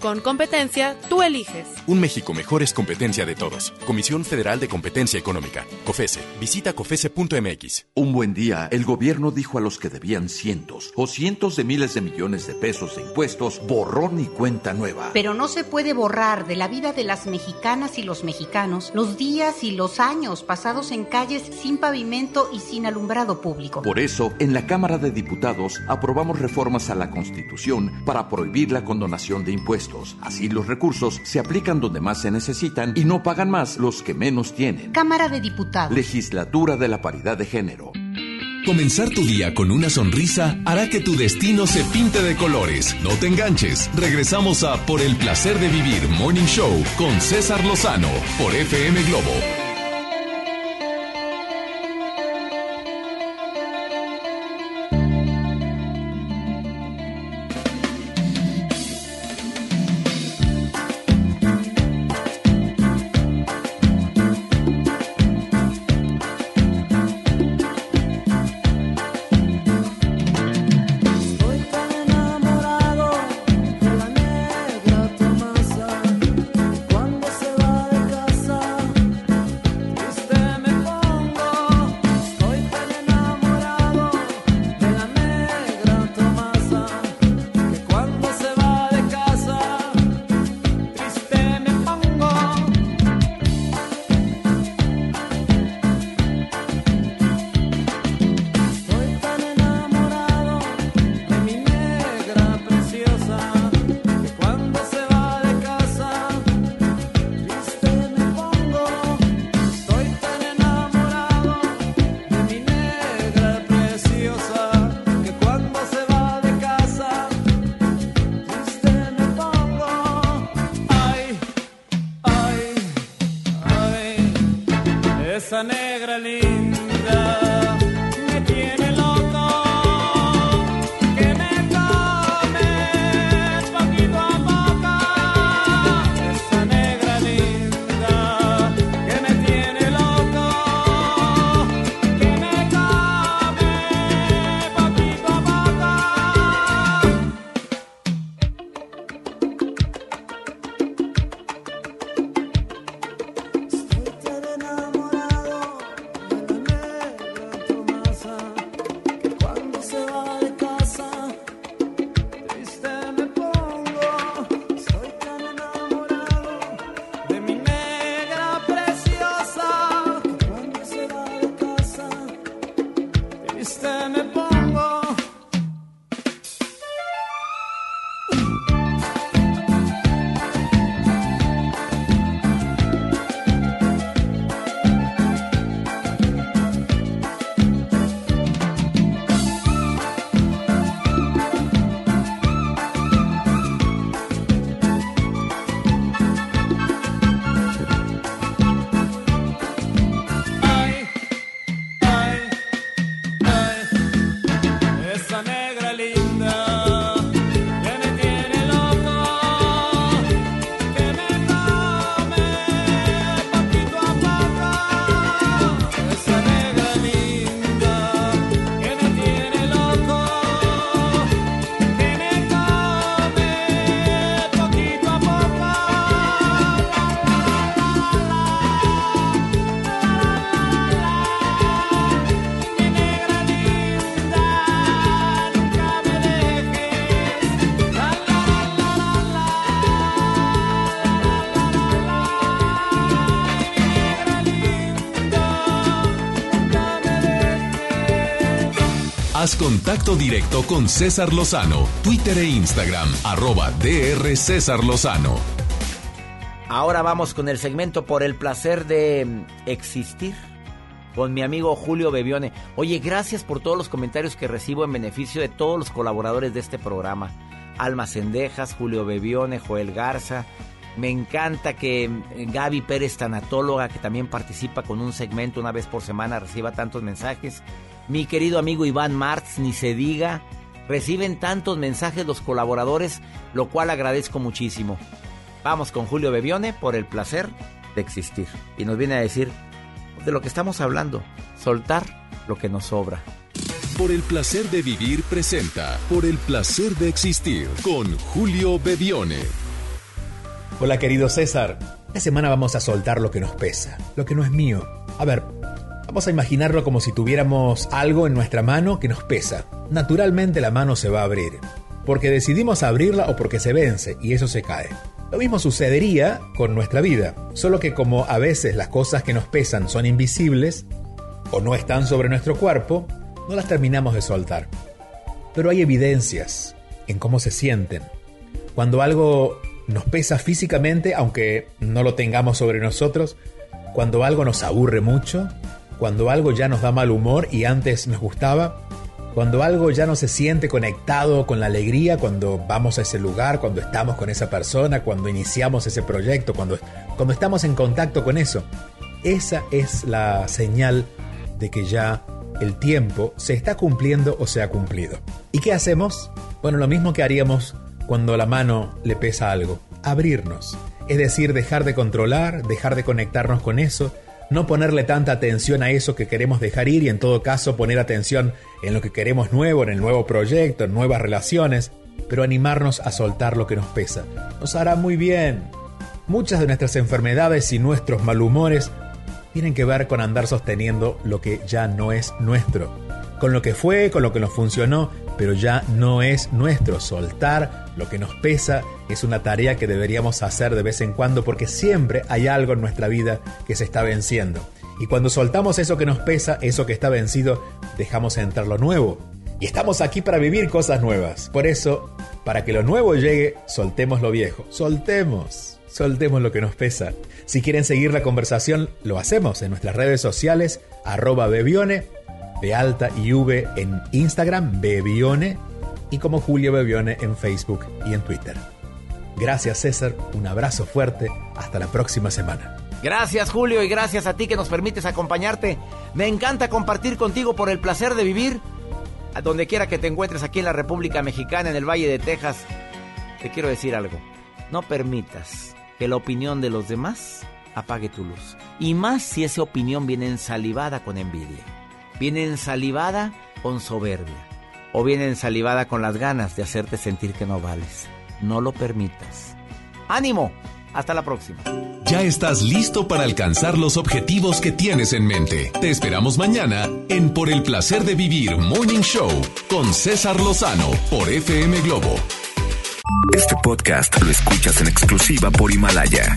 Con competencia, tú eliges. Un México mejor es competencia de todos. Comisión Federal de Competencia Económica. COFESE. Visita COFESE.mx. Un buen día, el gobierno dijo a los que debían cientos o cientos de miles de millones de pesos de impuestos, borrón y cuenta nueva. Pero no se puede borrar de la vida de las mexicanas y los mexicanos los días y los años pasados en calles sin pavimento y sin alumbrado público. Por eso, en la Cámara de Diputados aprobamos reformas a la Constitución para prohibir la condonación de impuestos. Así los recursos se aplican donde más se necesitan y no pagan más los que menos tienen. Cámara de Diputados. Legislatura de la Paridad de Género. Comenzar tu día con una sonrisa hará que tu destino se pinte de colores. No te enganches. Regresamos a Por el placer de vivir Morning Show con César Lozano por FM Globo. Contacto directo con César Lozano, Twitter e Instagram, arroba DR César Lozano. Ahora vamos con el segmento por el placer de mm, existir con mi amigo Julio Bebione. Oye, gracias por todos los comentarios que recibo en beneficio de todos los colaboradores de este programa. Alma Cendejas, Julio Bebione, Joel Garza. Me encanta que mm, Gaby Pérez, tanatóloga, que también participa con un segmento una vez por semana, reciba tantos mensajes. Mi querido amigo Iván Martz, ni se diga. Reciben tantos mensajes los colaboradores, lo cual agradezco muchísimo. Vamos con Julio Bebione por el placer de existir. Y nos viene a decir de lo que estamos hablando, soltar lo que nos sobra. Por el placer de vivir presenta Por el placer de existir con Julio Bebione. Hola querido César, esta semana vamos a soltar lo que nos pesa, lo que no es mío. A ver, vamos a imaginarlo como si tuviéramos algo en nuestra mano que nos pesa. Naturalmente la mano se va a abrir, porque decidimos abrirla o porque se vence y eso se cae. Lo mismo sucedería con nuestra vida, solo que como a veces las cosas que nos pesan son invisibles o no están sobre nuestro cuerpo, no las terminamos de soltar. Pero hay evidencias en cómo se sienten. Cuando algo nos pesa físicamente, aunque no lo tengamos sobre nosotros, cuando algo nos aburre mucho, cuando algo ya nos da mal humor y antes nos gustaba, cuando algo ya no se siente conectado con la alegría, cuando vamos a ese lugar, cuando estamos con esa persona, cuando iniciamos ese proyecto, cuando, cuando estamos en contacto con eso, esa es la señal de que ya el tiempo se está cumpliendo o se ha cumplido. ¿Y qué hacemos? Bueno, lo mismo que haríamos cuando la mano le pesa algo, abrirnos. Es decir, dejar de controlar, dejar de conectarnos con eso, no ponerle tanta atención a eso que queremos dejar ir y en todo caso poner atención en lo que queremos nuevo, en el nuevo proyecto, en nuevas relaciones, pero animarnos a soltar lo que nos pesa. Nos hará muy bien. Muchas de nuestras enfermedades y nuestros malhumores tienen que ver con andar sosteniendo lo que ya no es nuestro, con lo que fue, con lo que nos funcionó, pero ya no es nuestro. Soltar lo que nos pesa es una tarea que deberíamos hacer de vez en cuando porque siempre hay algo en nuestra vida que se está venciendo. Y cuando soltamos eso que nos pesa, eso que está vencido, dejamos entrar lo nuevo. Y estamos aquí para vivir cosas nuevas. Por eso, para que lo nuevo llegue, soltemos lo viejo. Soltemos. Soltemos lo que nos pesa. Si quieren seguir la conversación, lo hacemos en nuestras redes sociales, arroba bebione, de alta y v en Instagram, bebione, y como Julio Bebione en Facebook y en Twitter. Gracias César, un abrazo fuerte, hasta la próxima semana. Gracias Julio y gracias a ti que nos permites acompañarte. Me encanta compartir contigo por el placer de vivir. A donde quiera que te encuentres aquí en la República Mexicana, en el Valle de Texas, te quiero decir algo. No permitas que la opinión de los demás apague tu luz. Y más si esa opinión viene ensalivada con envidia. Viene ensalivada con soberbia. O viene ensalivada con las ganas de hacerte sentir que no vales. No lo permitas. ¡Ánimo! Hasta la próxima. Ya estás listo para alcanzar los objetivos que tienes en mente. Te esperamos mañana en Por el placer de vivir Morning Show con César Lozano por FM Globo. Este podcast lo escuchas en exclusiva por Himalaya.